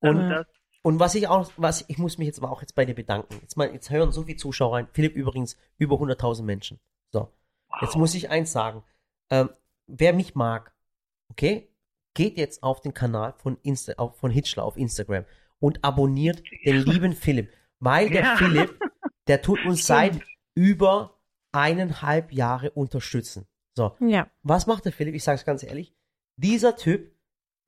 Und Ja. das, Und was ich auch, was ich muss mich jetzt aber auch jetzt bei dir bedanken. Jetzt mal, jetzt hören so viele Zuschauer rein. Philipp übrigens über 100.000 Menschen. So, jetzt muss ich eins sagen. Ähm, wer mich mag, okay, geht jetzt auf den Kanal von Insta, auf, von Hitchler auf Instagram und abonniert den lieben Philipp, weil der Ja. Philipp, der tut uns seit über eineinhalb Jahre unterstützen. So, Ja. was macht der Philipp? Ich sag's ganz ehrlich. Dieser Typ,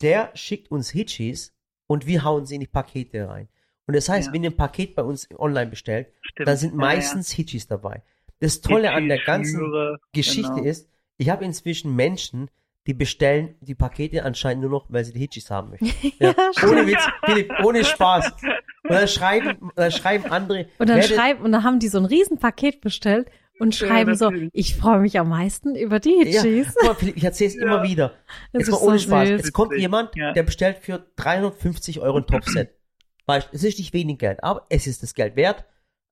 der schickt uns Hitchis und wir hauen sie in die Pakete rein. Und das heißt, Ja. wenn ihr ein Paket bei uns online bestellt, stimmt. dann sind Ja, meistens Hitchis dabei. Das Tolle ja. an der ganzen schwöre, Geschichte genau. ist, ich habe inzwischen Menschen, die bestellen die Pakete anscheinend nur noch, weil sie die Hitchis haben möchten. Ja. ohne Witz, Philipp, ohne Spaß. Und dann schreiben, dann schreiben andere, Und dann schreiben, und dann haben die so ein Riesenpaket bestellt und Ja, schreiben so, natürlich. ich freue mich am meisten über die Ja, Hitchis. Philipp, ich erzähle es Ja. immer wieder. Das Jetzt ist mal ohne so Spaß. süß. Es kommt jemand, Ja. der bestellt für 350 Euro ein Topset. Weißt, es ist nicht wenig Geld, aber es ist das Geld wert.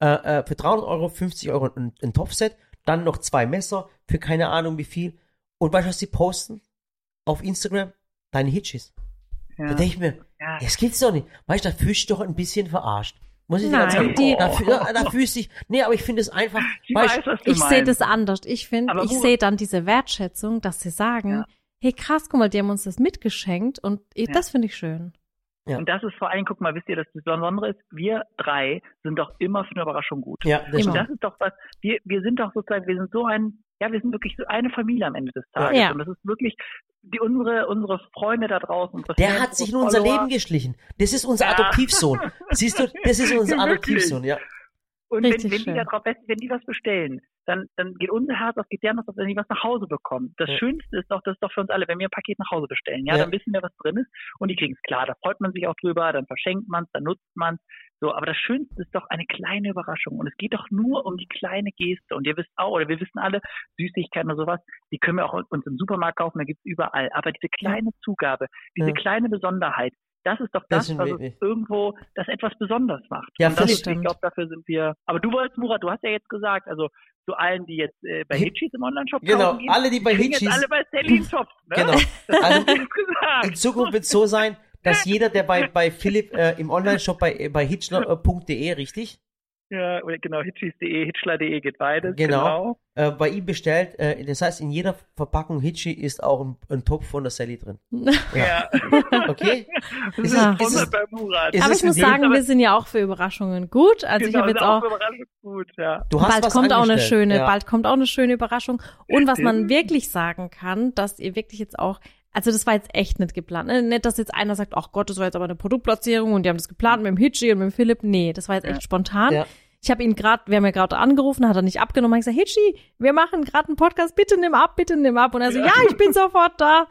Äh, äh, für 300 Euro, 50 Euro ein, ein Topset, dann noch zwei Messer für keine Ahnung wie viel. Und weißt du, was sie posten? Auf Instagram? Deine Hitchis. Da Ja. denke ich mir, Ja. das gibt's doch nicht. Weißt du, da fühlst du dich doch ein bisschen verarscht. Muss ich Nein, ganz sagen. die- da, fü- da, da fühlst du dich, nee, aber ich finde es einfach, Ich weiß, Ich sehe das anders. Ich finde, ich sehe dann diese Wertschätzung, dass sie sagen, Ja. hey krass, guck mal, die haben uns das mitgeschenkt und eh, Ja. das finde ich schön. Ja. Und das ist vor allem, guck mal, wisst ihr, das Besondere ist, wir drei sind doch immer für eine Überraschung gut. ja, das. Und das ist doch was, wir, wir sind doch sozusagen, wir sind so ein, ja, wir sind wirklich so eine Familie am Ende des Tages. Ja. Und das ist wirklich, die, unsere, unsere Freunde da draußen. Der Fans, hat sich in unser Follower. Leben geschlichen. Das ist unser Ja. Adoptivsohn. Siehst du, das ist unser. Adoptivsohn, ja. Und Richtig wenn, wenn die schön. da drauf, wenn die was bestellen, dann, dann geht unser Herz auf, geht deren Herz auf, wenn die was nach Hause bekommen. Das Ja. Schönste ist doch, das ist doch für uns alle, wenn wir ein Paket nach Hause bestellen, ja, Ja. dann wissen wir, was drin ist und die kriegen es klar. Da freut man sich auch drüber, dann verschenkt man es, dann nutzt man es. So, aber das Schönste ist doch eine kleine Überraschung. Und es geht doch nur um die kleine Geste. Und ihr wisst auch, oder wir wissen alle, Süßigkeiten oder sowas, die können wir auch uns im Supermarkt kaufen, da gibt's überall. Aber diese kleine Zugabe, diese Ja. kleine Besonderheit, das ist doch Das das, was es irgendwo das etwas besonders macht. Ja, und das ist, ich stimmt. glaube, dafür sind wir. Aber du wolltest, Murat, du hast ja jetzt gesagt, also zu allen, die jetzt äh, bei Hi- Hitchis im Online-Shop Genau, gehen, alle, die bei Hitchis- alle bei Sally einen Topf, ne? Genau. Also. In Zukunft wird es so sein, dass jeder, der bei, bei Philipp äh, im Online-Shop bei, bei hitchler.de, richtig? Ja, genau, hitchis.de, hitchler.de geht beides. Genau. Äh, bei ihm bestellt. Äh, das heißt, in jeder Verpackung Hitchi ist auch ein, ein Topf von der Sally drin. Ja. Okay? Das Ist ist es- sponsert ist es- bei Murat. ist Aber ich muss sagen, aber- wir sind ja auch für Überraschungen gut. Also ich Genau, habe jetzt ist auch gut, ja. Du hast bald was kommt auch eine schöne, ja. bald kommt auch eine schöne Überraschung. Und was man wirklich sagen kann, dass ihr wirklich jetzt auch, also das war jetzt echt nicht geplant. Ne? Nicht, dass jetzt einer sagt, ach Gott, das war jetzt aber eine Produktplatzierung und die haben das geplant mit dem Hitchi und mit dem Philipp. Nee, das war jetzt echt Ja. spontan. Ja. Ich habe ihn gerade, wir haben ja gerade angerufen, hat er nicht abgenommen. Ich gesagt, Hitchi, wir machen gerade einen Podcast, bitte nimm ab, bitte nimm ab. Und er so, Ja. ja, ich bin sofort da.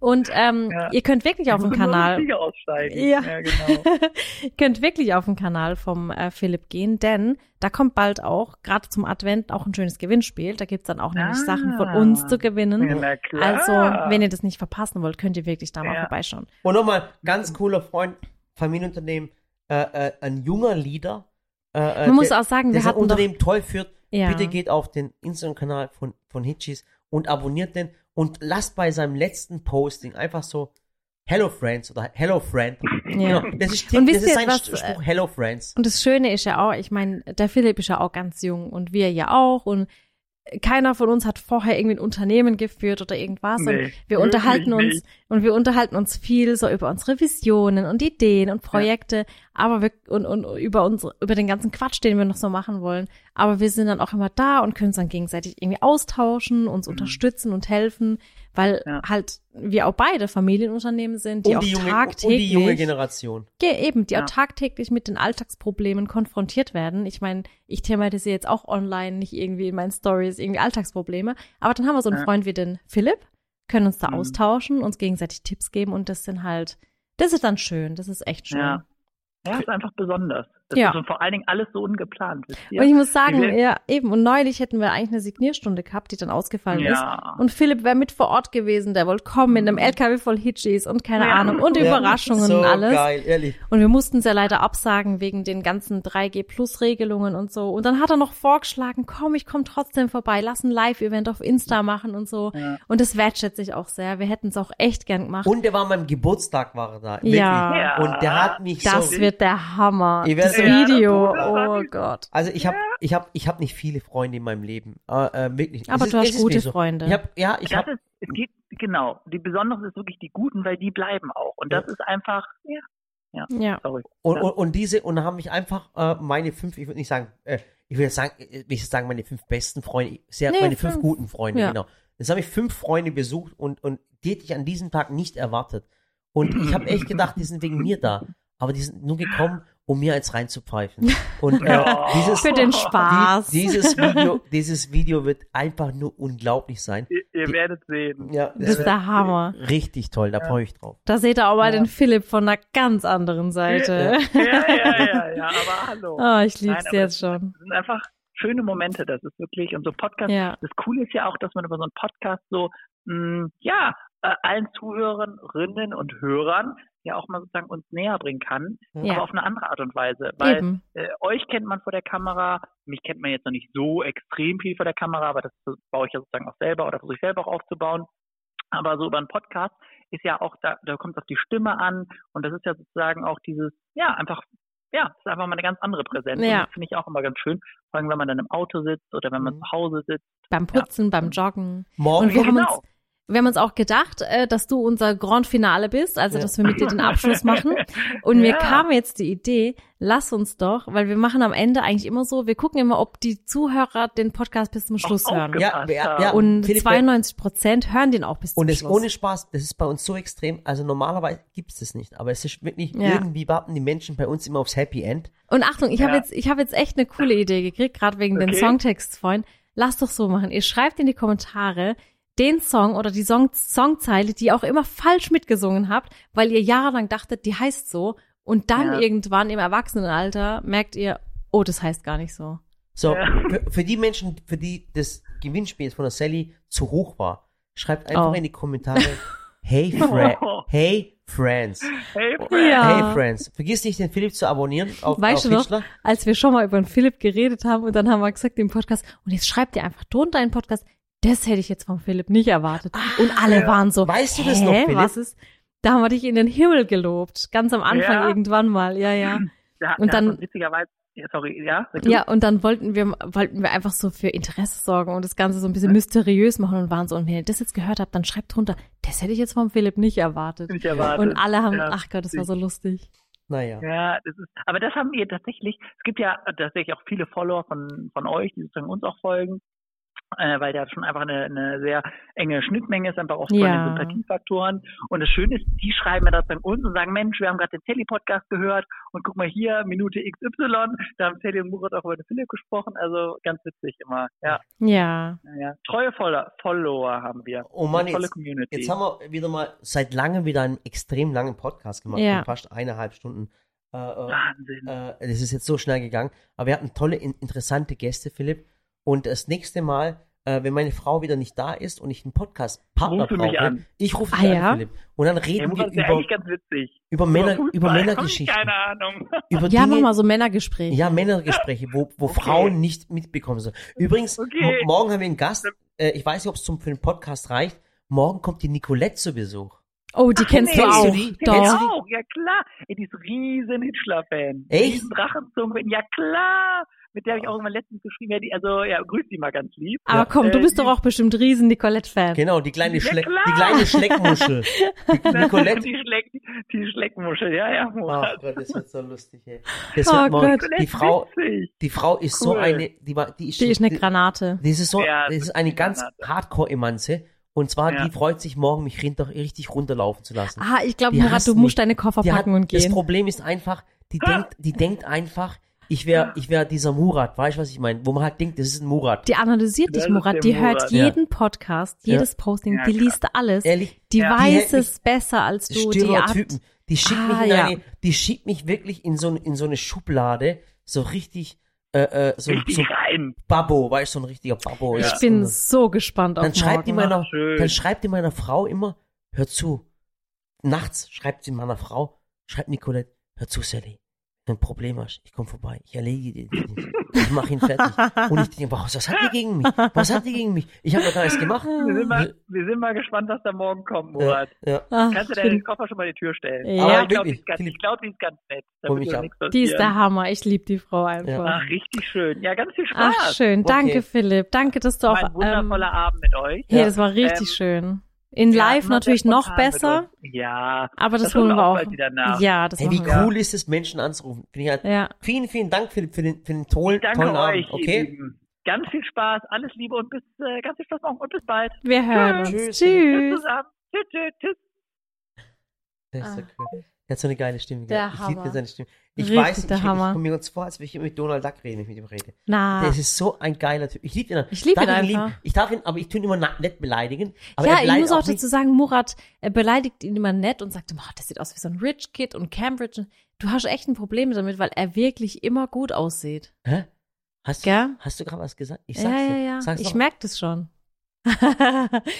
Und ähm, Ja. ihr könnt wirklich auf dem Kanal. Ja. ja genau. Ihr könnt wirklich auf den Kanal vom äh, Philipp gehen, denn da kommt bald auch, gerade zum Advent, auch ein schönes Gewinnspiel. Da gibt's dann auch nämlich Ah. Sachen von uns zu gewinnen. Ja, na klar. Also, wenn ihr das nicht verpassen wollt, könnt ihr wirklich da mal Ja. vorbeischauen. Und nochmal, ganz cooler Freund, Familienunternehmen, äh, äh, ein junger Leader. Äh, äh, Man muss auch sagen, der wir hatten doch, Unternehmen toll führt. Ja. Bitte geht auf den Instagram-Kanal von, von Hitchis und abonniert den und lasst bei seinem letzten Posting einfach so Hello Friends oder Hello Friend. Ja. Genau, das ist, Und das ist sein was, äh, Spruch, Hello Friends. Und das Schöne ist ja auch, ich meine, der Philipp ist ja auch ganz jung und wir ja auch und keiner von uns hat vorher irgendwie ein Unternehmen geführt oder irgendwas. Und Nee, wir wirklich unterhalten uns nicht. und wir unterhalten uns viel so über unsere Visionen und Ideen und Projekte, aber wir und, und über unsere über den ganzen Quatsch, den wir noch so machen wollen, aber wir sind dann auch immer da und können uns dann gegenseitig irgendwie austauschen, uns unterstützen und helfen, weil Ja. halt wir auch beide Familienunternehmen sind, die Und auch die, junge, und tagtäglich die junge Generation. eben, die Ja. auch tagtäglich mit den Alltagsproblemen konfrontiert werden. Ich meine, ich thematisiere jetzt auch online, nicht irgendwie in meinen Stories, irgendwie Alltagsprobleme. Aber dann haben wir so einen Ja. Freund wie den Philipp, können uns da Mhm. austauschen, uns gegenseitig Tipps geben und das sind halt, das ist dann schön, das ist echt schön. Ja. Ja, ist einfach besonders. Das Ja. ist und vor allen Dingen alles so ungeplant. Und ich muss sagen, Wir- ja, eben, und neulich hätten wir eigentlich eine Signierstunde gehabt, die dann ausgefallen ist. ja. Und Philipp wäre mit vor Ort gewesen, der wollte kommen mit einem LKW voll Hitchis und keine Ja. Ahnung und Ja, Überraschungen so und alles. geil, ehrlich. Und wir mussten es ja leider absagen wegen den ganzen 3G-Plus-Regelungen und so. Und dann hat er noch vorgeschlagen, komm, ich komme trotzdem vorbei, lass ein Live-Event auf Insta machen und so. Ja. Und das wertschätze ich auch sehr. Wir hätten es auch echt gern gemacht. Und der war an meinem Geburtstag, war er da. Wirklich. Ja. Ja. Und der hat mich das so. wird der Hammer. Ihr werdet- das Video. Oh Gott. Also ich habe ich hab, ich hab nicht viele Freunde in meinem Leben. Äh, äh, wirklich. Aber Es du hast es gute so. Freunde. Ich hab, ja, ich habe ist, es geht, genau. Die Besondere ist wirklich die Guten, weil die bleiben auch. Und das Ja. ist einfach, ja, Ja. sorry. und, ja. und, und diese und dann haben mich einfach äh, meine fünf, ich würde nicht sagen, äh, ich würde sagen, äh, ich würde sagen meine fünf besten Freunde, sehr Nee, meine fünf, fünf. guten Freunde, Ja. genau. Jetzt habe ich fünf Freunde besucht und und die hätte ich an diesem Tag nicht erwartet. Und ich habe echt gedacht, die sind wegen mir da, aber die sind nur gekommen, um mir eins reinzupfeifen. Und äh, Ja. dieses Für den Spaß. Die, dieses Video, dieses Video wird einfach nur unglaublich sein. Ihr, ihr Die- werdet sehen. Ja, Das ist der Hammer. richtig toll, da freue ich mich drauf. Da seht ihr auch mal Ja. den Philipp von einer ganz anderen Seite. Ja, ja, ja, ja, aber hallo. Oh, ich Nein, aber jetzt schon. Das sind einfach schöne Momente, das ist wirklich, und so Podcast, Ja. das Coole ist ja auch, dass man über so einen Podcast so, mh, ja, äh, allen Zuhörerinnen und Hörern ja auch mal sozusagen uns näher bringen kann, Ja. aber auf eine andere Art und Weise. Weil äh, euch kennt man vor der Kamera, mich kennt man jetzt noch nicht so extrem viel vor der Kamera, aber das baue ich ja sozusagen auch selber oder versuche ich selber auch aufzubauen. Aber so über einen Podcast ist ja auch, da, da kommt es auf die Stimme an und das ist ja sozusagen auch dieses, ja, einfach, ja, das ist einfach mal eine ganz andere Präsenz. Ja. Und das finde ich auch immer ganz schön, vor allem wenn man dann im Auto sitzt oder wenn man Mhm. zu Hause sitzt. Beim Putzen, beim Joggen. Morgen Und wir haben genau. uns, wir haben uns auch gedacht, äh, dass du unser Grand Finale bist, also Ja. dass wir mit dir den Abschluss machen. Und mir Ja. kam jetzt die Idee, lass uns doch, weil wir machen am Ende eigentlich immer so, wir gucken immer, ob die Zuhörer den Podcast bis zum Schluss Auch hören. ja, ja, ja, Und Philipp, 92 Prozent hören den auch bis zum Und es Schluss. ohne Spaß, das ist bei uns so extrem. Also normalerweise gibt es das nicht, aber es ist wirklich Ja. irgendwie warten die Menschen bei uns immer aufs Happy End. Und Achtung, ich habe Ja. jetzt, ich habe jetzt echt eine coole Idee gekriegt, gerade wegen den Okay. Songtexts vorhin. lasst doch so machen. Ihr schreibt in die Kommentare den Song oder die Song Songzeile, die ihr auch immer falsch mitgesungen habt, weil ihr jahrelang dachtet, die heißt so. Und dann Ja. irgendwann im Erwachsenenalter merkt ihr, oh, das heißt gar nicht so. So, Ja. für, für die Menschen, für die das Gewinnspiel von der Sally zu hoch war, schreibt einfach Oh. in die Kommentare, hey, Fre Oh. hey, Friends. Hey, Ja. Hey, Friends. Vergiss nicht, den Philipp zu abonnieren auf, Weißt auf du noch, als wir schon mal über den Philipp geredet haben und dann haben wir gesagt im Podcast, und jetzt schreibt ihr einfach drunter einen Podcast, das hätte ich jetzt vom Philipp nicht erwartet. und alle ja. waren so, Ah, Weißt du das noch, Philipp? was ist? Da haben wir dich in den Himmel gelobt, ganz am Anfang Ja. irgendwann mal, ja, ja. Da, Und da dann- witzigerweise, ja, sorry, ja? Ja, und dann wollten wir, wollten wir einfach so für Interesse sorgen und das Ganze so ein bisschen mysteriös machen und waren so, und wenn ihr das jetzt gehört habt, dann schreibt drunter, das hätte ich jetzt vom Philipp nicht erwartet. Nicht erwartet. Und alle haben, Ja, ach Gott, das war so lustig. Naja. Ja, das ist, aber das haben wir tatsächlich, es gibt ja tatsächlich auch viele Follower von, von euch, die sozusagen uns auch folgen, äh, weil da schon einfach eine, eine sehr enge Schnittmenge ist, einfach auch von Ja. den Sympathiefaktoren. Und das Schöne ist, die schreiben mir das dann uns und sagen, Mensch, wir haben gerade den Telly-Podcast gehört und guck mal hier, Minute XY, da haben Telly und Murat auch über den Philipp gesprochen, also ganz witzig immer. Ja, Ja. ja. Treue Follower, Follower haben wir. Oh Mann, tolle jetzt, Community. jetzt haben wir wieder mal seit langem wieder einen extrem langen Podcast gemacht, Ja. fast eineinhalb Stunden. Äh, äh, Wahnsinn. äh, das ist jetzt so schnell gegangen. Aber wir hatten tolle, in, interessante Gäste, Philipp. Und das nächste Mal, äh, wenn meine Frau wieder nicht da ist und ich einen Podcast-Partner Rufe mich brauche, an. ich rufe Ah, dich ja? an, Philipp. Und dann reden wir ja über, eigentlich ganz witzig. über Männer, Fußball, über Männergeschichten. Keine Ahnung. Über Ja, mach Dinge, mal so Männergespräche. ja, Männergespräche, wo, wo Okay. Frauen nicht mitbekommen sollen. Übrigens, Okay. mo- morgen haben wir einen Gast, äh, ich weiß nicht, ob es zum für den Podcast reicht. Morgen kommt die Nicolette zu Besuch. Oh, die kennst du kennst du auch. die? Doch. Kennst du die? auch, ja klar. Ey, die ist riesen Hitchler-Fan. Echt? Riesen Drachenzunge. Ja klar. Mit der habe ich auch irgendwann letztens geschrieben. Ja, die, also, ja, grüß die mal ganz lieb. Aber Ja. komm, du Äh, bist die- doch auch bestimmt riesen Nicolette-Fan. Genau, die kleine, Ja, Schle klar. die kleine Schleckmuschel. Die Nicolette. Die, Schleck, die Schleckmuschel, ja, ja. Murat. Gott, das wird so lustig, ey. Das Oh wird morgen, Gott. die Frau, die Frau ist so Cool. eine, die war, die ist, Die ist eine die, Granate. das ist so, Ja, das das ist eine ganz. Hardcore-Emanze. Und zwar, Ja. die freut sich morgen, mich richtig runterlaufen zu lassen. Ah, ich glaube, Die Murat, du musst deine Koffer Die hat, packen und das gehen. Problem ist einfach, die denkt, die denkt einfach, ich wäre, ich wäre dieser Murat, weißt du, was ich meine? Wo man halt denkt, das ist ein Murat. Die analysiert Das dich, Murat. der Die hört Murat. jeden Podcast, Ja. jedes Posting, Ja, die liest alles. Ehrlich, Die Ja. Die weiß mich- es besser als du. Die Stereotypen. hat, Die schickt Ah, mich in ja. eine, die schickt mich wirklich in so, in so eine Schublade, so richtig, äh, äh, so, Richtig so rein. Babbo, weißt du, so ein richtiger Babbo. ich ja. bin Und so gespannt auf dann schreibt die morgen. meiner, Schön. dann schreibt die meiner Frau immer, hör zu. Nachts schreibt sie meiner Frau, schreibt Nicolette, hör zu, Sally. Wenn du ein Problem hast, ich komme vorbei, ich erledige den. Ich mache ihn fertig. Und ich denke, was, was hat die gegen mich? Was hat die gegen mich? Ich habe doch gar nichts gemacht. Wir sind, mal, wir sind mal gespannt, was da morgen kommt, Murat. Ja, Ach, Kannst du deinen Koffer schon mal die Tür stellen? Ja. Aber ich glaube, die, glaub, die ist ganz nett. Die ist der Hammer. Ich liebe die Frau einfach. Ach, richtig schön. Ja, ganz viel Spaß. Ach, schön. Danke, Okay. Philipp. Danke, dass du War auch. ein wundervoller Ähm, Abend mit euch. Ja. das war richtig Ähm, schön. In Ja, live natürlich noch besser. Ja, aber das, das holen wir auch auch. bald wieder nach. Ja, das Hey, wie wir. cool ist es, Menschen anzurufen. Ich halt, Ja. Vielen, vielen Dank für, für, den, für den tollen, Danke tollen euch, Abend. ihr Okay? Lieben. Ganz viel Spaß, alles Liebe und bis äh, ganz viel Spaß morgen und bis bald. Wir hören uns. Tschüss. Tschüss Tschüss. zusammen. Tschüss, tschüss, tschüss. Das ist so Ah. cool. Er hat so eine geile Stimme. Der gell? ich liebe seine Stimme. Ich Richtig weiß, ich, der ich, ich komme mir uns vor, als würde ich immer mit Donald Duck reden, wenn ich mit ihm rede. Na. Das ist so ein geiler Typ. Ich liebe ihn. Ich lieb ihn einfach. lieben? Ich darf ihn, aber ich tue ihn immer nett beleidigen. Aber ja, ich muss auch nicht- dazu sagen, Murat er beleidigt ihn immer nett und sagt, oh, das sieht aus wie so ein Rich Kid und Cambridge. Du hast echt ein Problem damit, weil er wirklich immer gut aussieht. Hä? Hast du, hast du gerade was gesagt? Ich Ja, sag's ja, dir. ja. Sag's Ich merke das schon.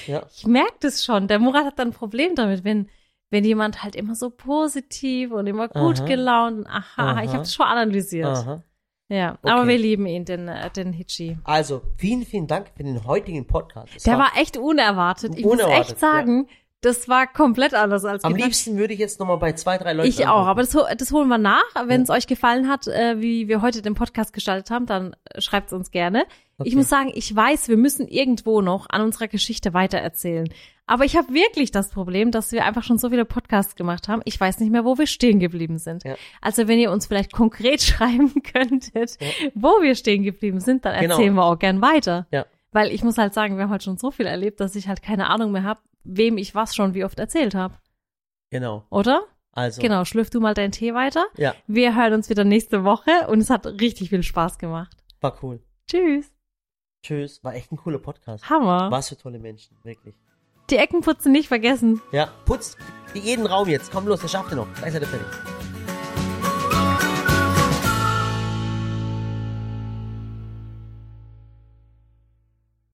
Ja. Ich merke das schon. Der Murat hat dann ein Problem damit, wenn, wenn jemand halt immer so positiv und immer gut Aha. gelaunt. Aha, Aha. ich habe es schon analysiert. Aha. Ja, Okay. aber wir lieben ihn, den, äh, den Hitchi. Also, vielen, vielen Dank für den heutigen Podcast. Es Der war echt unerwartet. Ich Unerwartet, muss echt sagen, das war komplett anders als Am gedacht. liebsten würde ich jetzt nochmal bei zwei, drei Leuten. Ich auch, anrufen. aber das, das holen wir nach. Wenn Ja. es euch gefallen hat, äh, wie wir heute den Podcast gestaltet haben, dann schreibt es uns gerne. Ich Okay. muss sagen, ich weiß, wir müssen irgendwo noch an unserer Geschichte weitererzählen. Aber ich habe wirklich das Problem, dass wir einfach schon so viele Podcasts gemacht haben. Ich weiß nicht mehr, wo wir stehen geblieben sind. Ja. Also wenn ihr uns vielleicht konkret schreiben könntet, Ja. wo wir stehen geblieben sind, dann Genau. erzählen wir auch gern weiter. Ja. Weil ich muss halt sagen, wir haben halt schon so viel erlebt, dass ich halt keine Ahnung mehr habe, wem ich was schon wie oft erzählt habe. Genau. Oder? Also. Genau, schlürf du mal deinen Tee weiter. Ja, Wir hören uns wieder nächste Woche und es hat richtig viel Spaß gemacht. war cool. Tschüss. Tschüss. War echt ein cooler Podcast. Hammer. Was für tolle Menschen, wirklich. Die Eckenputzen nicht vergessen. Ja, putzt jeden Raum jetzt. Komm los, das schafft ihr noch. Gleich seid ihr fertig.